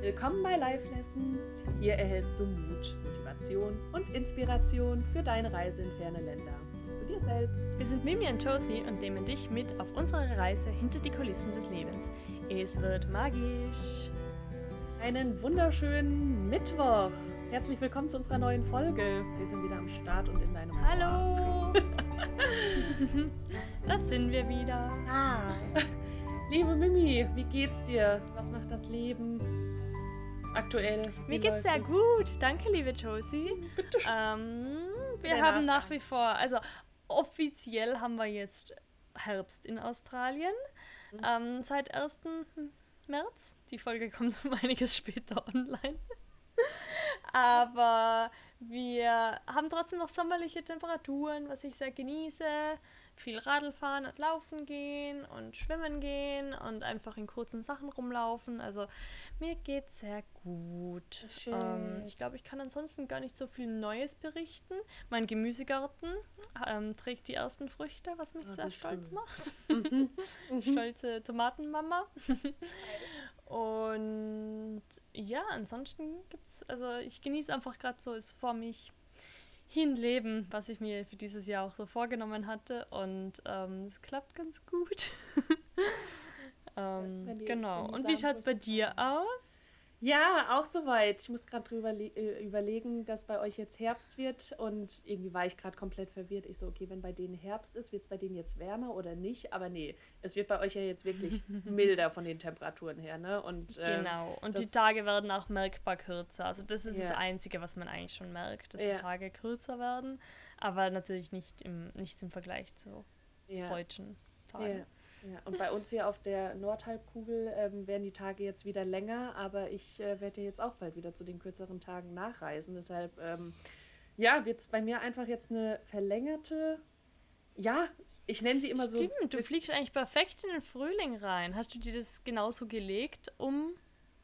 Willkommen bei Life Lessons. Hier erhältst du Mut, Motivation und Inspiration für deine Reise in ferne Länder. Zu dir selbst. Wir sind Mimi und Josie und nehmen dich mit auf unsere Reise hinter die Kulissen des Lebens. Es wird magisch. Einen wunderschönen Mittwoch. Herzlich willkommen zu unserer neuen Folge. Wir sind wieder am Start und in deinem Ohr. Hallo! das sind wir wieder. Ah. Liebe Mimi, wie geht's dir? Was macht das Leben aktuell? Mir geht's sehr es? gut. Danke, liebe Josie. Bitte schön. Ähm, wir Der haben nach wie vor, also offiziell haben wir jetzt Herbst in Australien. Mhm. Ähm, seit 1. März. Die Folge kommt um einiges später online. Aber wir haben trotzdem noch sommerliche Temperaturen, was ich sehr genieße. Viel Radl fahren und laufen gehen und schwimmen gehen und einfach in kurzen Sachen rumlaufen. Also mir geht's sehr gut. Ähm, ich glaube, ich kann ansonsten gar nicht so viel Neues berichten. Mein Gemüsegarten ähm, trägt die ersten Früchte, was mich Ah, sehr stolz schön. macht. Mhm. Mhm. Stolze Tomatenmama. Und ja, ansonsten gibt's, also ich genieße einfach gerade so es vor mich hinleben, was ich mir für dieses Jahr auch so vorgenommen hatte. Und ähm, es klappt ganz gut. ähm, genau. Und wie schaut's bei Samenfrüchte dir aus? Ja, auch soweit. Ich muss gerade drüber äh, überlegen, dass bei euch jetzt Herbst wird und irgendwie war ich gerade komplett verwirrt. Ich so, okay, wenn bei denen Herbst ist, wird es bei denen jetzt wärmer oder nicht? Aber nee, es wird bei euch ja jetzt wirklich milder von den Temperaturen her, ne? Und ähm, Genau. Und die Tage werden auch merkbar kürzer. Also das ist Ja. das Einzige, was man eigentlich schon merkt, dass Ja. die Tage kürzer werden. Aber natürlich nicht im, nichts im Vergleich zu ja, deutschen Tagen. Ja. Und bei uns hier auf der Nordhalbkugel ähm, werden die Tage jetzt wieder länger, aber ich äh, werde jetzt auch bald wieder zu den kürzeren Tagen nachreisen. Deshalb, ähm, ja, wird es bei mir einfach jetzt eine verlängerte, ja, ich nenne sie immer so. Stimmt, du fliegst eigentlich perfekt in den Frühling rein. Hast du dir das genauso gelegt, um.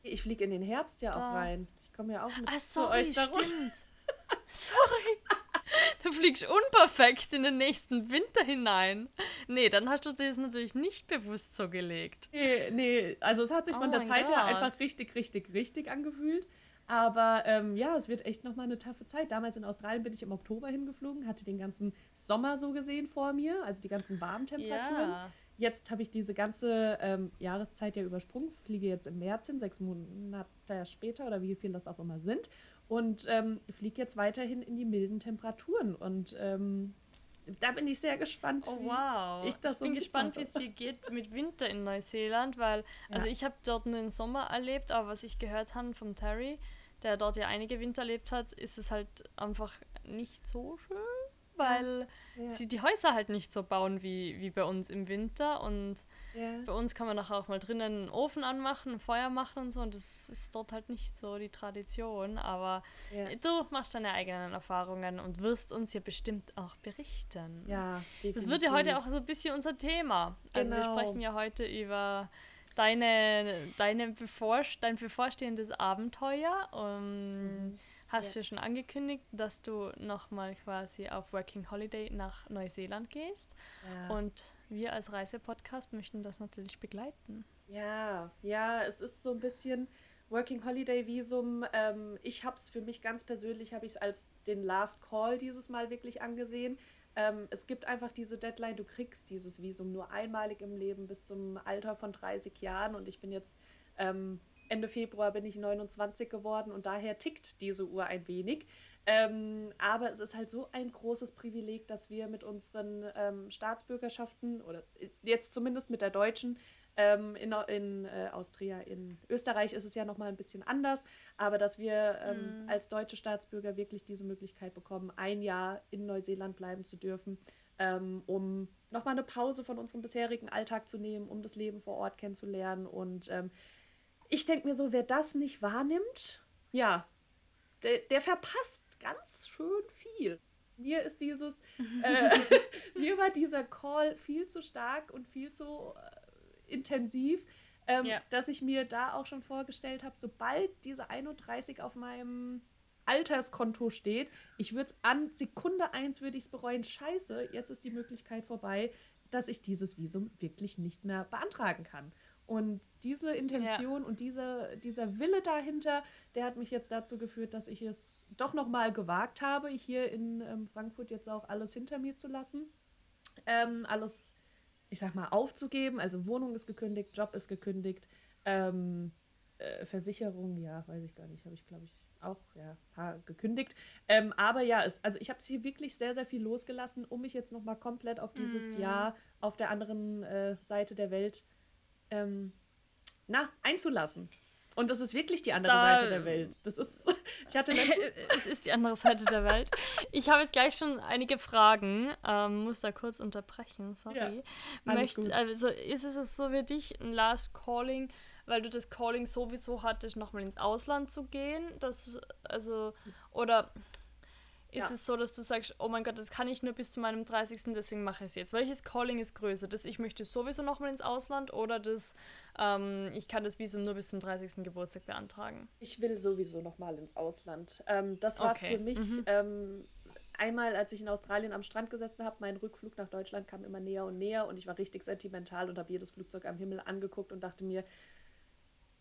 Ich fliege in den Herbst ja Da. auch rein. Ich komme ja auch mit Ah, zu sorry, euch da runter. stimmt. sorry. Du fliegst unperfekt in den nächsten Winter hinein. Nee, dann hast du dir das natürlich nicht bewusst so gelegt. Nee, nee, also es hat sich Oh von der Zeit her Gott. einfach richtig, richtig, richtig angefühlt. Aber ähm, ja, es wird echt nochmal eine taffe Zeit. Damals in Australien bin ich im Oktober hingeflogen, hatte den ganzen Sommer so gesehen vor mir, also die ganzen warmen Temperaturen. Ja. Jetzt habe ich diese ganze ähm, Jahreszeit ja übersprungen, fliege jetzt im März hin, sechs Monate später oder wie viel das auch immer sind. Und ähm, fliege jetzt weiterhin in die milden Temperaturen. Und ähm, da bin ich sehr gespannt. Oh wie- wow. ich so bin gespannt, wie es dir geht mit Winter in Neuseeland, weil, also Ja. ich habe dort nur den Sommer erlebt, aber was ich gehört habe vom Terry, der dort ja einige Winter erlebt hat, ist es halt einfach nicht so schön, weil Ja, sie die Häuser halt nicht so bauen wie, wie bei uns im Winter und ja. bei uns kann man nachher auch mal drinnen einen Ofen anmachen, ein Feuer machen und so und das ist dort halt nicht so die Tradition, aber Ja. du machst deine eigenen Erfahrungen und wirst uns ja bestimmt auch berichten. Ja, Das wird ja heute definitiv. auch so ein bisschen unser Thema. Also wir Genau. sprechen ja heute über deine, deine bevorst dein bevorstehendes Abenteuer. Und Mhm. Hast Ja. du schon angekündigt, dass du nochmal quasi auf Working Holiday nach Neuseeland gehst. Ja. Und wir als Reisepodcast möchten das natürlich begleiten. ja, ja, es ist so ein bisschen Working Holiday Visum. Ähm, ich habe es für mich ganz persönlich, habe ich es als den Last Call dieses Mal wirklich angesehen. Ähm, es gibt einfach diese Deadline, du kriegst dieses Visum nur einmalig im Leben bis zum Alter von 30 Jahren und ich bin jetzt ähm, Ende Februar bin ich 29 geworden und daher tickt diese Uhr ein wenig. Ähm, aber es ist halt so ein großes Privileg, dass wir mit unseren ähm, Staatsbürgerschaften oder äh, jetzt zumindest mit der deutschen ähm, in, in äh, Austria, in Österreich ist es ja nochmal ein bisschen anders, aber dass wir ähm, Mhm. als deutsche Staatsbürger wirklich diese Möglichkeit bekommen, ein Jahr in Neuseeland bleiben zu dürfen, ähm, um nochmal eine Pause von unserem bisherigen Alltag zu nehmen, um das Leben vor Ort kennenzulernen. Und ähm, ich denke mir so, wer das nicht wahrnimmt, ja, der, der verpasst ganz schön viel. Mir ist dieses, äh, mir war dieser Call viel zu stark und viel zu äh, intensiv, ähm, Ja. dass ich mir da auch schon vorgestellt habe, sobald diese 31 auf meinem Alterskonto steht, ich würde es an Sekunde 1 würde ich es bereuen, scheiße, jetzt ist die Möglichkeit vorbei, dass ich dieses Visum wirklich nicht mehr beantragen kann. Und diese Intention ja. und diese, dieser Wille dahinter, der hat mich jetzt dazu geführt, dass ich es doch nochmal gewagt habe, hier in ähm, Frankfurt jetzt auch alles hinter mir zu lassen. Ähm, alles, ich sag mal, aufzugeben. Also Wohnung ist gekündigt, Job ist gekündigt, ähm, äh, Versicherung, ja, weiß ich gar nicht, habe ich, glaube ich, auch ja, paar gekündigt. Ähm, aber ja, es, also ich habe es hier wirklich sehr, sehr viel losgelassen, um mich jetzt nochmal komplett auf dieses mm. Jahr auf der anderen äh, Seite der Welt ähm, na, einzulassen. Und das ist wirklich die andere da, Seite der Welt. Das ist, ich hatte Es ist die andere Seite der Welt. Ich habe jetzt gleich schon einige Fragen, ähm, muss da kurz unterbrechen, sorry. Ja, Möcht, also ist es so wie dich, ein Last Calling, weil du das Calling sowieso hattest, nochmal ins Ausland zu gehen? Das, also, oder ist ja. es so, dass du sagst, oh mein Gott, das kann ich nur bis zu meinem 30. deswegen mache ich es jetzt. Welches Calling ist größer? Das ich möchte sowieso nochmal ins Ausland oder das ähm, ich kann das Visum nur bis zum 30. Geburtstag beantragen? Ich will sowieso nochmal ins Ausland. Ähm, das war okay. für mich mhm. ähm, einmal, als ich in Australien am Strand gesessen habe, mein Rückflug nach Deutschland kam immer näher und näher und ich war richtig sentimental und habe jedes Flugzeug am Himmel angeguckt und dachte mir,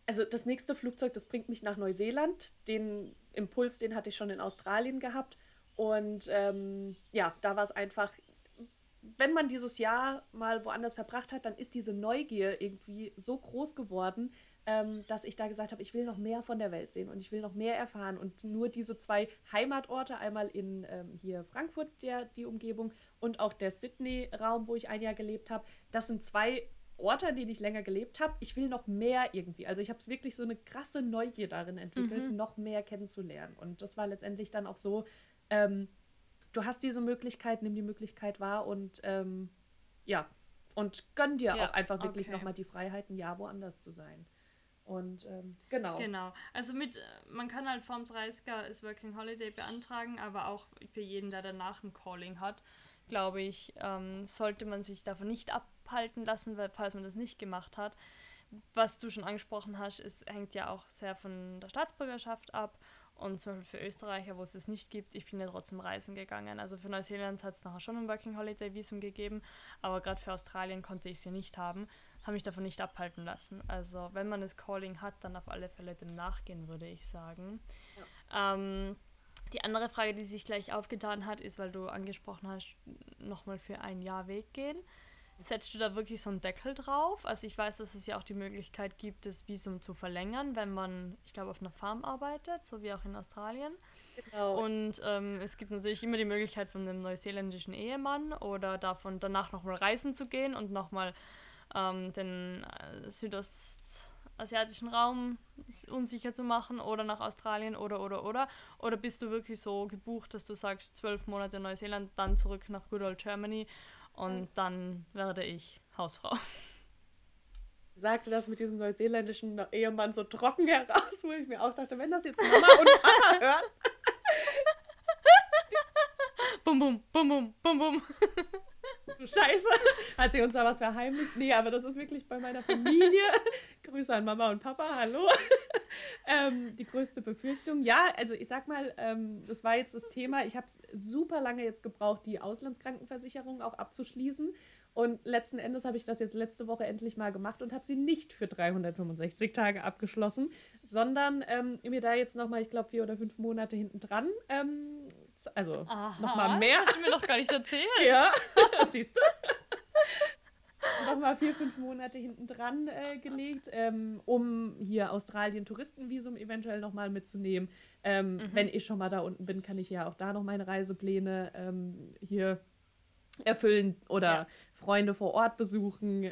also das nächste Flugzeug, das bringt mich nach Neuseeland. Den Impuls, den hatte ich schon in Australien gehabt. Und ähm, ja, da war es einfach, wenn man dieses Jahr mal woanders verbracht hat, dann ist diese Neugier irgendwie so groß geworden, ähm, dass ich da gesagt habe, ich will noch mehr von der Welt sehen und ich will noch mehr erfahren. Und nur diese zwei Heimatorte, einmal in ähm, hier Frankfurt, der, die Umgebung, und auch der Sydney-Raum, wo ich ein Jahr gelebt habe, das sind zwei Orte, an denen ich länger gelebt habe. Ich will noch mehr irgendwie. Also ich habe wirklich so eine krasse Neugier darin entwickelt, mhm. noch mehr kennenzulernen. Und das war letztendlich dann auch so, ähm, du hast diese Möglichkeit, nimm die Möglichkeit wahr und ähm, ja, und gönn dir ja, auch einfach wirklich okay. nochmal die Freiheit, ein Jahr woanders zu sein. Und ähm, genau. Genau. Also mit, man kann halt Form 30er ist Working Holiday beantragen, aber auch für jeden, der danach ein Calling hat, glaube ich, ähm, sollte man sich davon nicht abhalten lassen, falls man das nicht gemacht hat. Was du schon angesprochen hast, es hängt ja auch sehr von der Staatsbürgerschaft ab und zum Beispiel für Österreicher, wo es es nicht gibt, ich bin ja trotzdem reisen gegangen. Also für Neuseeland hat es nachher schon ein Working Holiday Visum gegeben, aber gerade für Australien konnte ich es ja nicht haben, habe mich davon nicht abhalten lassen. Also wenn man das Calling hat, dann auf alle Fälle dem nachgehen, würde ich sagen. Ja. Ähm, die andere Frage, die sich gleich aufgetan hat, ist, weil du angesprochen hast, nochmal für ein Jahr weggehen setzt du da wirklich so einen Deckel drauf? Also ich weiß, dass es ja auch die Möglichkeit gibt, das Visum zu verlängern, wenn man, ich glaube, auf einer Farm arbeitet, so wie auch in Australien. Genau. Und ähm, es gibt natürlich immer die Möglichkeit von einem neuseeländischen Ehemann oder davon danach nochmal reisen zu gehen und nochmal ähm, den äh, südostasiatischen Raum unsicher zu machen oder nach Australien oder oder oder. Oder bist du wirklich so gebucht, dass du sagst, zwölf Monate Neuseeland, dann zurück nach Good Old Germany und dann werde ich Hausfrau. Sagte das mit diesem neuseeländischen Ehemann so trocken heraus, wo ich mir auch dachte, wenn das jetzt Mama und Papa hören. bum, bum, bum, bum, bum, bum. Scheiße. Hat sie uns da was verheimlicht? Nee, aber das ist wirklich bei meiner Familie. Grüße an Mama und Papa, hallo. ähm, die größte Befürchtung. Ja, also ich sag mal, ähm, das war jetzt das Thema. Ich habe super lange jetzt gebraucht, die Auslandskrankenversicherung auch abzuschließen. Und letzten Endes habe ich das jetzt letzte Woche endlich mal gemacht und habe sie nicht für 365 Tage abgeschlossen, sondern ähm, mir da jetzt nochmal, ich glaube, vier oder fünf Monate hinten dran ähm, also nochmal mehr. Das hast du mir doch gar nicht erzählt. ja, siehst du. nochmal vier, fünf Monate hinten dran äh, gelegt, ähm, um hier Australien Touristenvisum eventuell nochmal mitzunehmen. Ähm, mhm. Wenn ich schon mal da unten bin, kann ich ja auch da noch meine Reisepläne ähm, hier erfüllen oder ja. Freunde vor Ort besuchen.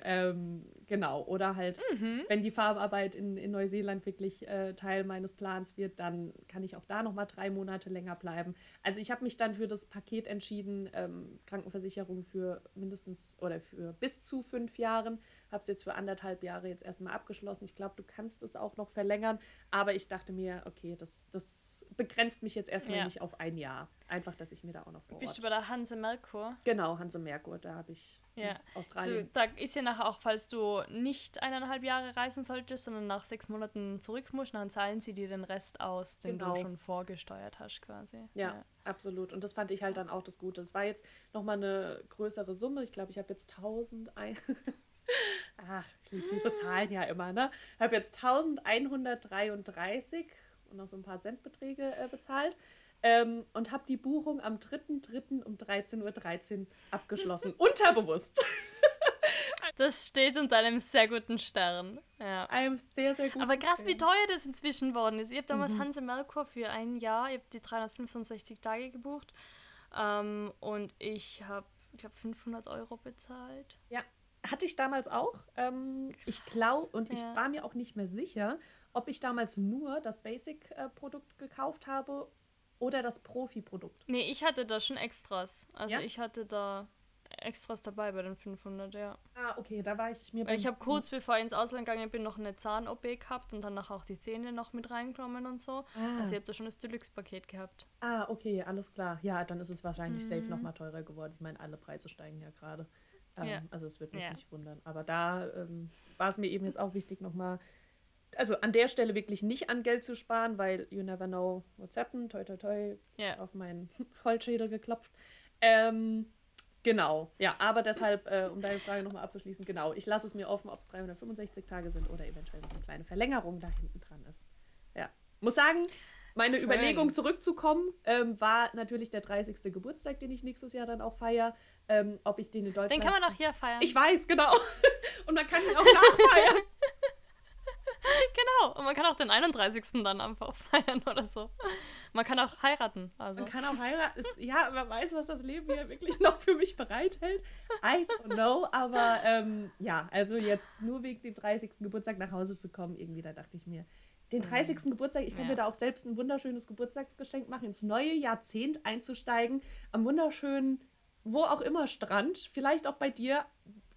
Genau. Oder halt, mhm. wenn die Farbarbeit in, in Neuseeland wirklich äh, Teil meines Plans wird, dann kann ich auch da nochmal drei Monate länger bleiben. Also ich habe mich dann für das Paket entschieden, ähm, Krankenversicherung für mindestens oder für bis zu fünf Jahren. Habe es jetzt für anderthalb Jahre jetzt erstmal abgeschlossen. Ich glaube, du kannst es auch noch verlängern. Aber ich dachte mir, okay, das, das begrenzt mich jetzt erstmal ja. nicht auf ein Jahr. Einfach, dass ich mir da auch noch vor Bist du bei der Hanse Merkur? Genau, Hanse Merkur. Da habe ich ja. Australien. Also, da ist ja nachher auch, falls du nicht eineinhalb Jahre reisen solltest, sondern nach sechs Monaten zurück musst, dann zahlen sie dir den Rest aus, den genau. du schon vorgesteuert hast quasi. Ja, ja, absolut. Und das fand ich halt dann auch das Gute. Es war jetzt nochmal eine größere Summe. Ich glaube, ich habe jetzt 1000 ein Ach, ich liebe diese Zahlen ja immer, ne? Ich habe jetzt 1133 und noch so ein paar Centbeträge äh, bezahlt. Ähm, und habe die Buchung am 3.3. um 13.13 Uhr 13 abgeschlossen. Unterbewusst. Das steht unter einem sehr guten Stern. Ja. Einem sehr, sehr guten Aber krass, wie Stern. teuer das inzwischen worden ist. Ich habe damals Mhm. Hanse Merkur für ein Jahr, ich habe die 365 Tage gebucht. Ähm, und ich habe, ich glaube, 500 Euro bezahlt. Ja, hatte ich damals auch. Ähm, ich glaube, und ich Ja. war mir auch nicht mehr sicher, ob ich damals nur das Basic-Produkt gekauft habe oder das Profi-Produkt. Nee, ich hatte da schon Extras. Also Ja? ich hatte da Extras dabei bei den 500, ja. Ah, okay, da war ich mir Weil ich habe kurz bevor ich ins Ausland gegangen bin, noch eine Zahn-OP gehabt und danach auch die Zähne noch mit reingenommen und so. Ah. Also ich habe da schon das Deluxe-Paket gehabt. Ah, okay, alles klar. Ja, dann ist es wahrscheinlich safe Mhm. nochmal teurer geworden. Ich meine, alle Preise steigen ja gerade. Ähm, Ja. Also es wird mich Ja. nicht wundern. Aber da ähm, war es mir eben jetzt auch wichtig, nochmal, also an der Stelle wirklich nicht an Geld zu sparen, weil you never know what's happened. Toi, toi, toi, Ja. auf meinen Holzschädel geklopft. Ähm, genau, ja, aber deshalb, äh, um deine Frage nochmal abzuschließen, genau, ich lasse es mir offen, ob es 365 Tage sind oder eventuell noch eine kleine Verlängerung da hinten dran ist. Ja, muss sagen, meine Schön. Überlegung zurückzukommen, ähm, war natürlich der 30. Geburtstag, den ich nächstes Jahr dann auch feiere, ähm, ob ich den in Deutschland... Den kann man auch hier feiern. Ich weiß, genau. Und man kann ihn auch nachfeiern. genau. Und man kann auch den 31. dann einfach feiern oder so. Man kann auch heiraten. Also. Man kann auch heiraten. Ja, wer weiß, was das Leben hier wirklich noch für mich bereithält. I don't know. Aber ähm, ja, also jetzt nur wegen dem 30. Geburtstag nach Hause zu kommen, irgendwie, da dachte ich mir, den 30. Geburtstag, ich kann Ja. mir da auch selbst ein wunderschönes Geburtstagsgeschenk machen, ins neue Jahrzehnt einzusteigen, am wunderschönen, wo auch immer Strand, vielleicht auch bei dir.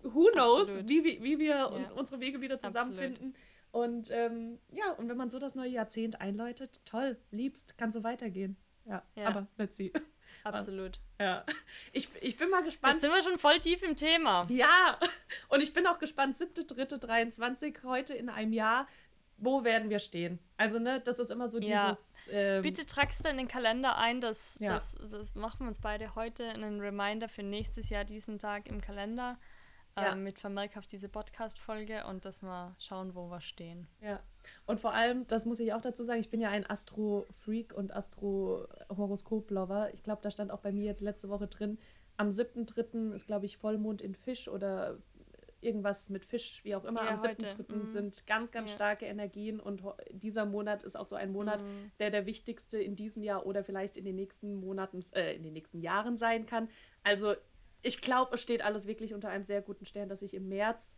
Who knows, Absolut. wie, wie, wie wir Ja. unsere Wege wieder Absolut. zusammenfinden. Und ähm, ja, und wenn man so das neue Jahrzehnt einläutet, toll, liebst, kann so weitergehen. Ja, Ja. aber let's see. Absolut. Ja, ich, ich bin mal Jetzt gespannt. sind wir schon voll tief im Thema. Ja, und ich bin auch gespannt, 7.3.23, heute in einem Jahr, wo werden wir stehen? Also, ne, das ist immer so Ja. dieses. Ähm, Bitte tragst du in den Kalender ein, dass Ja. das, das machen wir uns beide heute einen Reminder für nächstes Jahr diesen Tag im Kalender Ja. ähm, mit Vermerk auf diese Podcast-Folge und dass wir schauen, wo wir stehen. Ja. Und vor allem, das muss ich auch dazu sagen, ich bin ja ein Astro-Freak und Astro-Horoskop-Lover. Ich glaube, da stand auch bei mir jetzt letzte Woche drin, am 7.3. ist, glaube ich, Vollmond in Fisch oder irgendwas mit Fisch, wie auch immer. Ja, am heute. 7.3. Mhm. sind ganz, ganz Ja. starke Energien und dieser Monat ist auch so ein Monat, Mhm. der der wichtigste in diesem Jahr oder vielleicht in den nächsten Monaten, äh, in den nächsten Jahren sein kann. Also ich glaube, es steht alles wirklich unter einem sehr guten Stern, dass ich im März,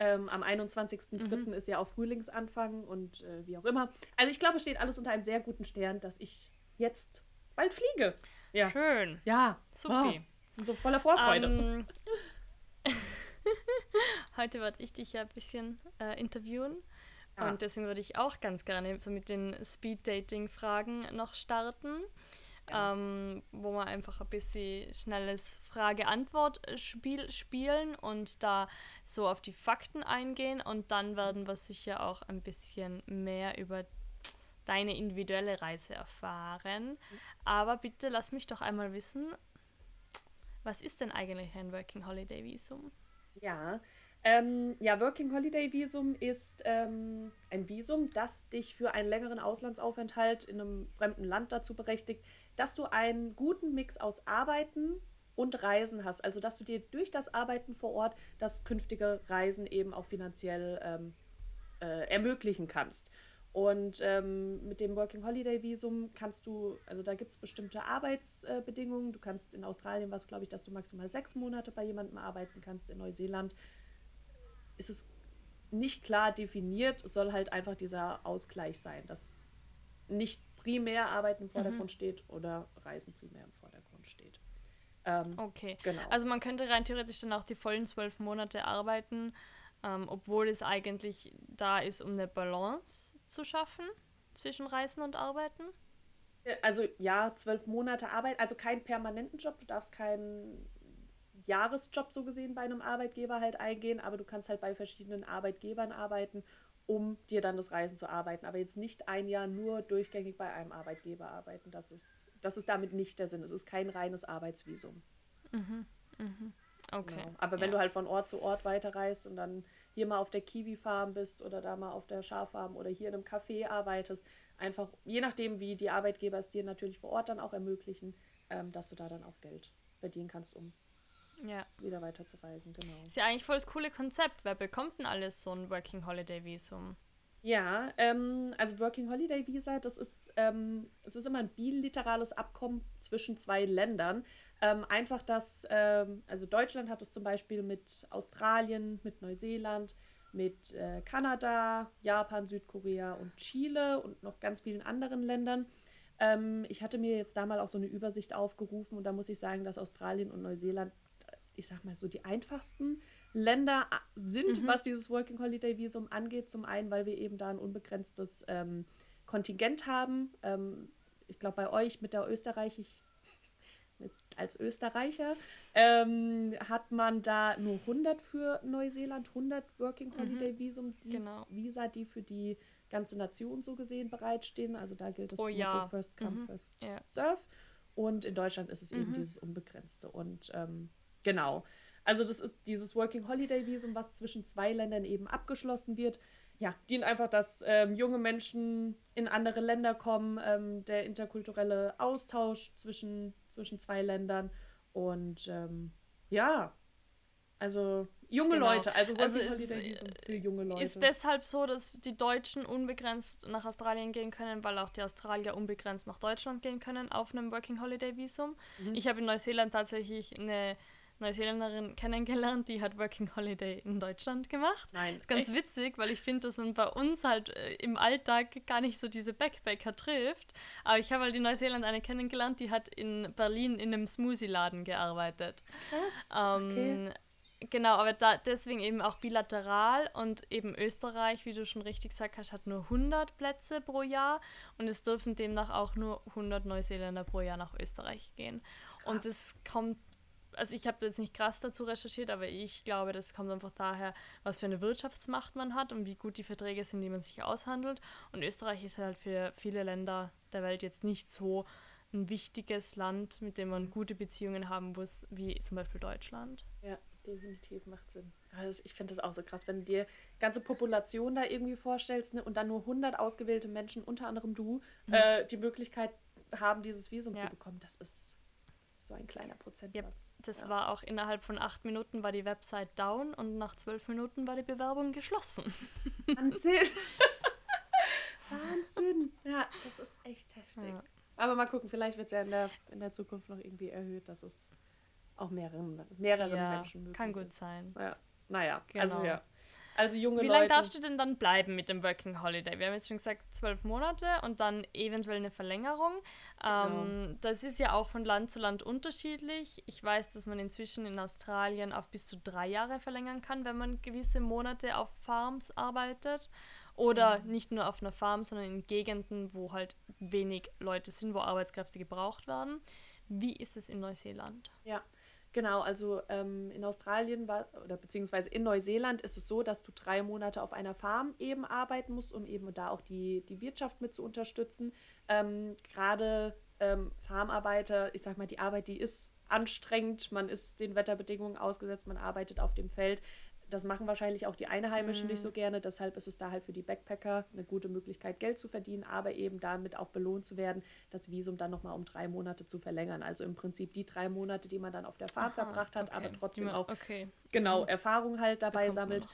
ähm, am 21.03. Mhm. ist ja auch Frühlingsanfang und äh, wie auch immer. Also ich glaube, es steht alles unter einem sehr guten Stern, dass ich jetzt bald fliege. Ja. Schön. Ja. Supi. bin so voller Vorfreude. Ähm, heute werde ich dich ja ein bisschen äh, interviewen. Ja. Und deswegen würde ich auch ganz gerne so mit den Speed-Dating-Fragen noch starten. Ja. Ähm, wo wir einfach ein bisschen schnelles Frage-Antwort-Spiel spielen und da so auf die Fakten eingehen. Und dann werden wir sicher auch ein bisschen mehr über deine individuelle Reise erfahren. Aber bitte lass mich doch einmal wissen, was ist denn eigentlich ein Working Holiday Visum? Ja, ähm, ja, Working Holiday Visum ist ähm, ein Visum, das dich für einen längeren Auslandsaufenthalt in einem fremden Land dazu berechtigt, dass du einen guten Mix aus Arbeiten und Reisen hast. Also, dass du dir durch das Arbeiten vor Ort das künftige Reisen eben auch finanziell ähm, äh, ermöglichen kannst. Und ähm, mit dem Working Holiday Visum kannst du, also da gibt es bestimmte Arbeitsbedingungen. Du kannst in Australien was, glaube ich, dass du maximal sechs Monate bei jemandem arbeiten kannst. In Neuseeland ist es nicht klar definiert, soll halt einfach dieser Ausgleich sein, dass nicht primär Arbeiten im Vordergrund steht oder Reisen primär im Vordergrund steht. Ähm, Okay. Genau. Also man könnte rein theoretisch dann auch die vollen zwölf Monate arbeiten, ähm, obwohl es eigentlich da ist, um eine Balance zu schaffen zwischen Reisen und Arbeiten. Also ja, zwölf Monate Arbeit, also keinen permanenten Job. Du darfst keinen Jahresjob so gesehen bei einem Arbeitgeber halt eingehen, aber du kannst halt bei verschiedenen Arbeitgebern arbeiten, um dir dann das Reisen zu arbeiten. Aber jetzt nicht ein Jahr nur durchgängig bei einem Arbeitgeber arbeiten. Das ist, das ist damit nicht der Sinn. Es ist kein reines Arbeitsvisum. Okay. Genau. Aber wenn ja. du halt von Ort zu Ort weiterreist und dann hier mal auf der Kiwi-Farm bist oder da mal auf der Schaffarm oder hier in einem Café arbeitest, einfach, je nachdem, wie die Arbeitgeber es dir natürlich vor Ort dann auch ermöglichen, ähm, dass du da dann auch Geld verdienen kannst, um ja. wieder weiter zu reisen. Genau. Ist ja eigentlich voll das coole Konzept. Wer bekommt denn alles so ein Working Holiday Visum? Ja, ähm, also Working Holiday Visa, das ist, ähm, das ist immer ein bilaterales Abkommen zwischen zwei Ländern. Ähm, einfach, dass, ähm, also Deutschland hat es zum Beispiel mit Australien, mit Neuseeland, mit äh, Kanada, Japan, Südkorea und Chile und noch ganz vielen anderen Ländern. Ähm, ich hatte mir jetzt da mal auch so eine Übersicht aufgerufen und da muss ich sagen, dass Australien und Neuseeland, ich sag mal so, die einfachsten Länder äh, sind, mhm. was dieses Working Holiday Visum angeht. Zum einen, weil wir eben da ein unbegrenztes ähm, Kontingent haben. Ähm, ich glaube, bei euch mit der Österreich, ich als Österreicher, ähm, hat man da nur 100 für Neuseeland, 100 Working mhm. Holiday Visum, die genau. Visa, die für die ganze Nation so gesehen bereitstehen. Also da gilt das oh, ja. First Come, mhm. First ja. Serve. Und in Deutschland ist es mhm. eben dieses Unbegrenzte. Und ähm, genau. Also das ist dieses Working Holiday Visum, was zwischen zwei Ländern eben abgeschlossen wird ja, dient einfach, dass ähm, junge Menschen in andere Länder kommen, ähm, der interkulturelle Austausch zwischen, zwischen zwei Ländern und ähm, ja, also junge genau. Leute, also also ist, für junge Leute. Ist deshalb so, dass die Deutschen unbegrenzt nach Australien gehen können, weil auch die Australier unbegrenzt nach Deutschland gehen können auf einem Working Holiday Visum. Mhm. Ich habe in Neuseeland tatsächlich eine Neuseeländerin kennengelernt, die hat Working Holiday in Deutschland gemacht. Nein. Das ist ganz echt? witzig, weil ich finde, dass man bei uns halt äh, im Alltag gar nicht so diese Backpacker trifft. Aber ich habe halt in Neuseeland eine kennengelernt, die hat in Berlin in einem Smoothie-Laden gearbeitet. Krass. Ähm, okay. Genau, aber da deswegen eben auch bilateral und eben Österreich, wie du schon richtig gesagt hast, hat nur 100 Plätze pro Jahr und es dürfen demnach auch nur 100 Neuseeländer pro Jahr nach Österreich gehen. Krass. Und es kommt also ich habe jetzt nicht krass dazu recherchiert, aber ich glaube, das kommt einfach daher, was für eine Wirtschaftsmacht man hat und wie gut die Verträge sind, die man sich aushandelt. Und Österreich ist halt für viele Länder der Welt jetzt nicht so ein wichtiges Land, mit dem man gute Beziehungen haben muss, wie zum Beispiel Deutschland. Ja, definitiv macht Sinn. Also ich finde das auch so krass, wenn du dir ganze Population da irgendwie vorstellst ne, und dann nur 100 ausgewählte Menschen, unter anderem du, mhm. äh, die Möglichkeit haben, dieses Visum ja. zu bekommen. Das ist so ein kleiner Prozentsatz. Yep. Das ja. war auch innerhalb von acht Minuten war die Website down und nach zwölf Minuten war die Bewerbung geschlossen. Wahnsinn! Wahnsinn! Ja, das ist echt heftig. Ja. Aber mal gucken, vielleicht wird es ja in der, in der Zukunft noch irgendwie erhöht, dass es auch mehreren, mehreren ja, Menschen möglich Kann gut ist. sein. Ja. Naja, genau. also ja. Also junge Wie Leute. Wie lange darfst du denn dann bleiben mit dem Working Holiday? Wir haben jetzt schon gesagt zwölf Monate und dann eventuell eine Verlängerung. Genau. Ähm, das ist ja auch von Land zu Land unterschiedlich. Ich weiß, dass man inzwischen in Australien auf bis zu drei Jahre verlängern kann, wenn man gewisse Monate auf Farms arbeitet. Oder mhm. nicht nur auf einer Farm, sondern in Gegenden, wo halt wenig Leute sind, wo Arbeitskräfte gebraucht werden. Wie ist es in Neuseeland? Ja, Genau, also ähm, in Australien war, oder beziehungsweise in Neuseeland ist es so, dass du drei Monate auf einer Farm eben arbeiten musst, um eben da auch die, die Wirtschaft mit zu unterstützen. Ähm, Gerade ähm, Farmarbeiter, ich sag mal, die Arbeit, die ist anstrengend, man ist den Wetterbedingungen ausgesetzt, man arbeitet auf dem Feld das machen wahrscheinlich auch die Einheimischen mhm. nicht so gerne. Deshalb ist es da halt für die Backpacker eine gute Möglichkeit, Geld zu verdienen, aber eben damit auch belohnt zu werden, das Visum dann nochmal um drei Monate zu verlängern. Also im Prinzip die drei Monate, die man dann auf der Fahrt Aha, verbracht hat, okay. aber trotzdem man, auch okay. genau mhm. Erfahrung halt dabei Bekommt sammelt.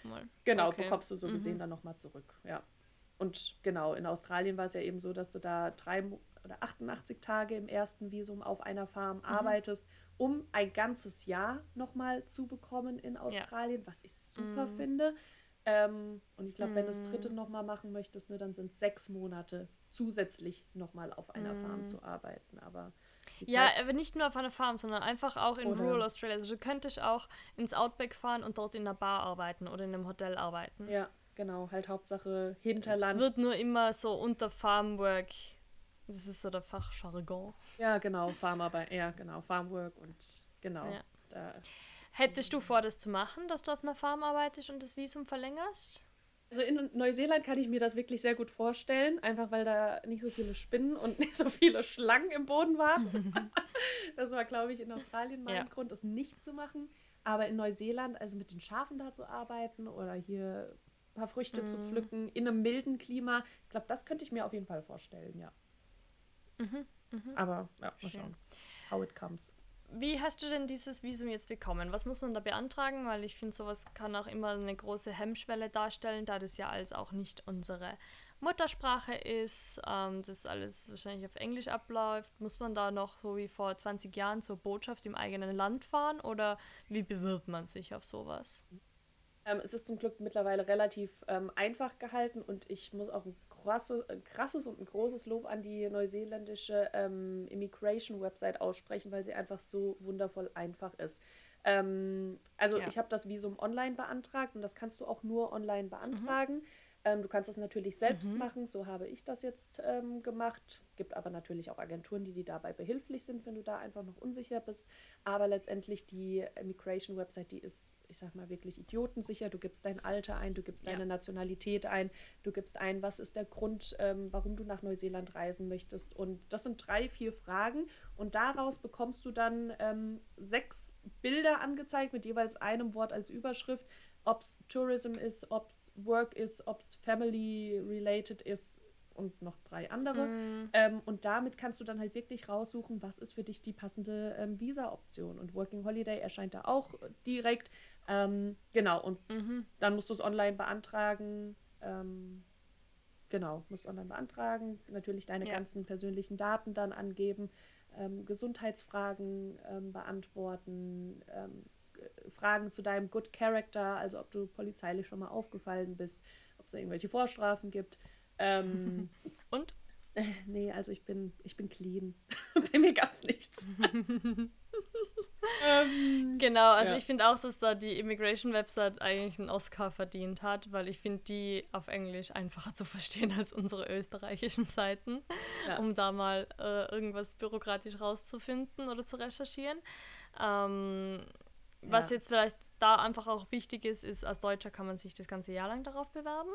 Genau, okay. bekommst du so gesehen mhm. dann nochmal zurück. Ja. Und genau, in Australien war es ja eben so, dass du da drei oder 88 Tage im ersten Visum auf einer Farm mhm. arbeitest, um ein ganzes Jahr nochmal zu bekommen in Australien, ja. was ich super mhm. finde. Ähm, und ich glaube, wenn du das dritte mhm. nochmal machen möchtest, ne, dann sind es sechs Monate zusätzlich nochmal auf einer Farm mhm. zu arbeiten. Aber ja, aber nicht nur auf einer Farm, sondern einfach auch in oder Rural Australia. Also du könntest auch ins Outback fahren und dort in einer Bar arbeiten oder in einem Hotel arbeiten. Ja, genau. Halt Hauptsache Hinterland. Es wird nur immer so unter Farmwork das ist so der Fachjargon. Ja, genau, Farmarbeit, ja, genau, Farmwork und genau. Ja. Da. Hättest du vor, das zu machen, dass du auf einer Farm arbeitest und das Visum verlängerst? Also in Neuseeland kann ich mir das wirklich sehr gut vorstellen, einfach weil da nicht so viele Spinnen und nicht so viele Schlangen im Boden waren. das war, glaube ich, in Australien mein ja. Grund, das nicht zu machen. Aber in Neuseeland, also mit den Schafen da zu arbeiten oder hier ein paar Früchte mhm. zu pflücken, in einem milden Klima, ich glaube, das könnte ich mir auf jeden Fall vorstellen, ja. Mhm, mh. Aber ja, mal Schön. schauen, how it comes. Wie hast du denn dieses Visum jetzt bekommen? Was muss man da beantragen? Weil ich finde, sowas kann auch immer eine große Hemmschwelle darstellen, da das ja alles auch nicht unsere Muttersprache ist, ähm, das alles wahrscheinlich auf Englisch abläuft. Muss man da noch so wie vor 20 Jahren zur Botschaft im eigenen Land fahren oder wie bewirbt man sich auf sowas? Ähm, es ist zum Glück mittlerweile relativ ähm, einfach gehalten und ich muss auch ein, krasse, ein, krasses und ein großes Lob an die neuseeländische ähm, Immigration-Website aussprechen, weil sie einfach so wundervoll einfach ist. Ähm, also ja. ich habe das Visum online beantragt und das kannst du auch nur online beantragen. Mhm. Ähm, du kannst es natürlich selbst mhm. machen, so habe ich das jetzt ähm, gemacht. Gibt aber natürlich auch Agenturen, die dir dabei behilflich sind, wenn du da einfach noch unsicher bist. Aber letztendlich die Immigration-Website, die ist, ich sag mal, wirklich idiotensicher. Du gibst dein Alter ein, du gibst ja. deine Nationalität ein, du gibst ein, was ist der Grund, ähm, warum du nach Neuseeland reisen möchtest. Und das sind drei, vier Fragen. Und daraus bekommst du dann ähm, sechs Bilder angezeigt mit jeweils einem Wort als Überschrift ob es Tourism ist, ob es Work ist, ob es Family related ist und noch drei andere. Mm. Ähm, und damit kannst du dann halt wirklich raussuchen, was ist für dich die passende ähm, Visa-Option. Und Working Holiday erscheint da auch direkt. Ähm, genau, und mhm. dann musst du es online beantragen. Ähm, genau, musst du online beantragen. Natürlich deine ja. ganzen persönlichen Daten dann angeben. Ähm, Gesundheitsfragen ähm, beantworten, Fragen zu deinem Good Character, also ob du polizeilich schon mal aufgefallen bist, ob es da irgendwelche Vorstrafen gibt. Ähm, Und? Äh, nee, also ich bin, ich bin clean. Bei mir gab es nichts. ähm, genau, also ja. ich finde auch, dass da die Immigration-Website eigentlich einen Oscar verdient hat, weil ich finde die auf Englisch einfacher zu verstehen als unsere österreichischen Seiten, ja. um da mal äh, irgendwas bürokratisch rauszufinden oder zu recherchieren. Ähm, was jetzt vielleicht da einfach auch wichtig ist, ist, als Deutscher kann man sich das ganze Jahr lang darauf bewerben.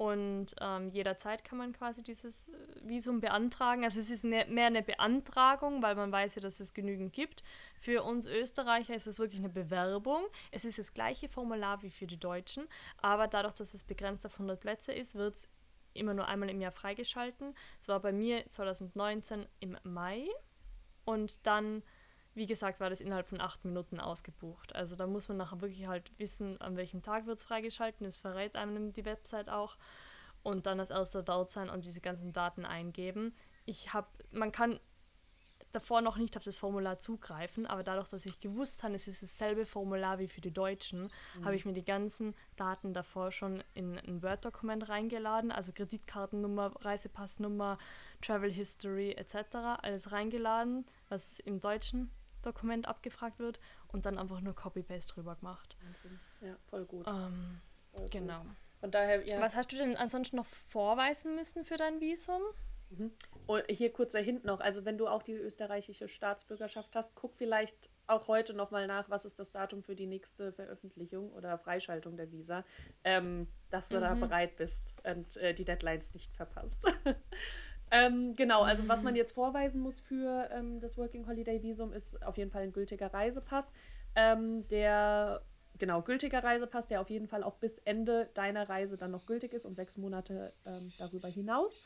Und ähm, jederzeit kann man quasi dieses äh, Visum beantragen. Also es ist ne, mehr eine Beantragung, weil man weiß ja, dass es genügend gibt. Für uns Österreicher ist es wirklich eine Bewerbung. Es ist das gleiche Formular wie für die Deutschen, aber dadurch, dass es begrenzt auf 100 Plätze ist, wird es immer nur einmal im Jahr freigeschalten. Es war bei mir 2019 im Mai und dann wie gesagt, war das innerhalb von acht Minuten ausgebucht. Also da muss man nachher wirklich halt wissen, an welchem Tag wird es freigeschalten. Das verrät einem die Website auch. Und dann als erster dort sein und diese ganzen Daten eingeben. Ich habe, man kann davor noch nicht auf das Formular zugreifen, aber dadurch, dass ich gewusst habe, es ist dasselbe Formular wie für die Deutschen, mhm. habe ich mir die ganzen Daten davor schon in ein Word-Dokument reingeladen, also Kreditkartennummer, Reisepassnummer, Travel History etc. alles reingeladen, was im Deutschen Dokument abgefragt wird und dann einfach nur Copy-Paste drüber gemacht. Wahnsinn. Ja, voll gut. Ähm, voll genau. Gut. Von daher, ja. Was hast du denn ansonsten noch vorweisen müssen für dein Visum? Mhm. Und hier kurzer Hint noch, also wenn du auch die österreichische Staatsbürgerschaft hast, guck vielleicht auch heute nochmal nach, was ist das Datum für die nächste Veröffentlichung oder Freischaltung der Visa, ähm, dass du mhm. da bereit bist und äh, die Deadlines nicht verpasst. Ähm, genau, also was man jetzt vorweisen muss für ähm, das Working Holiday Visum ist auf jeden Fall ein gültiger Reisepass. Ähm, der, genau, gültiger Reisepass, der auf jeden Fall auch bis Ende deiner Reise dann noch gültig ist und sechs Monate ähm, darüber hinaus.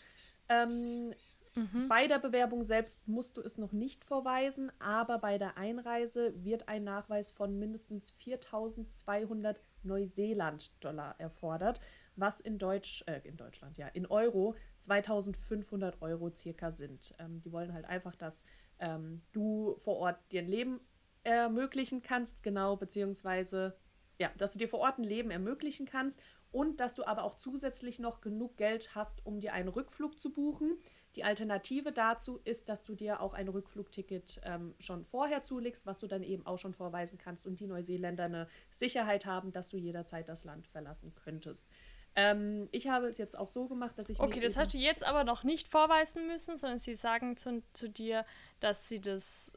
Ähm, mhm. Bei der Bewerbung selbst musst du es noch nicht vorweisen, aber bei der Einreise wird ein Nachweis von mindestens 4200 Neuseeland-Dollar erfordert was in Deutsch, äh, in Deutschland, ja, in Euro 2500 Euro circa sind. Ähm, die wollen halt einfach, dass ähm, du vor Ort dir ein Leben ermöglichen kannst, genau, beziehungsweise, ja, dass du dir vor Ort ein Leben ermöglichen kannst und dass du aber auch zusätzlich noch genug Geld hast, um dir einen Rückflug zu buchen. Die Alternative dazu ist, dass du dir auch ein Rückflugticket ähm, schon vorher zulegst, was du dann eben auch schon vorweisen kannst und die Neuseeländer eine Sicherheit haben, dass du jederzeit das Land verlassen könntest. Ähm, ich habe es jetzt auch so gemacht, dass ich. Okay, das hast du jetzt aber noch nicht vorweisen müssen, sondern sie sagen zu, zu dir, dass sie das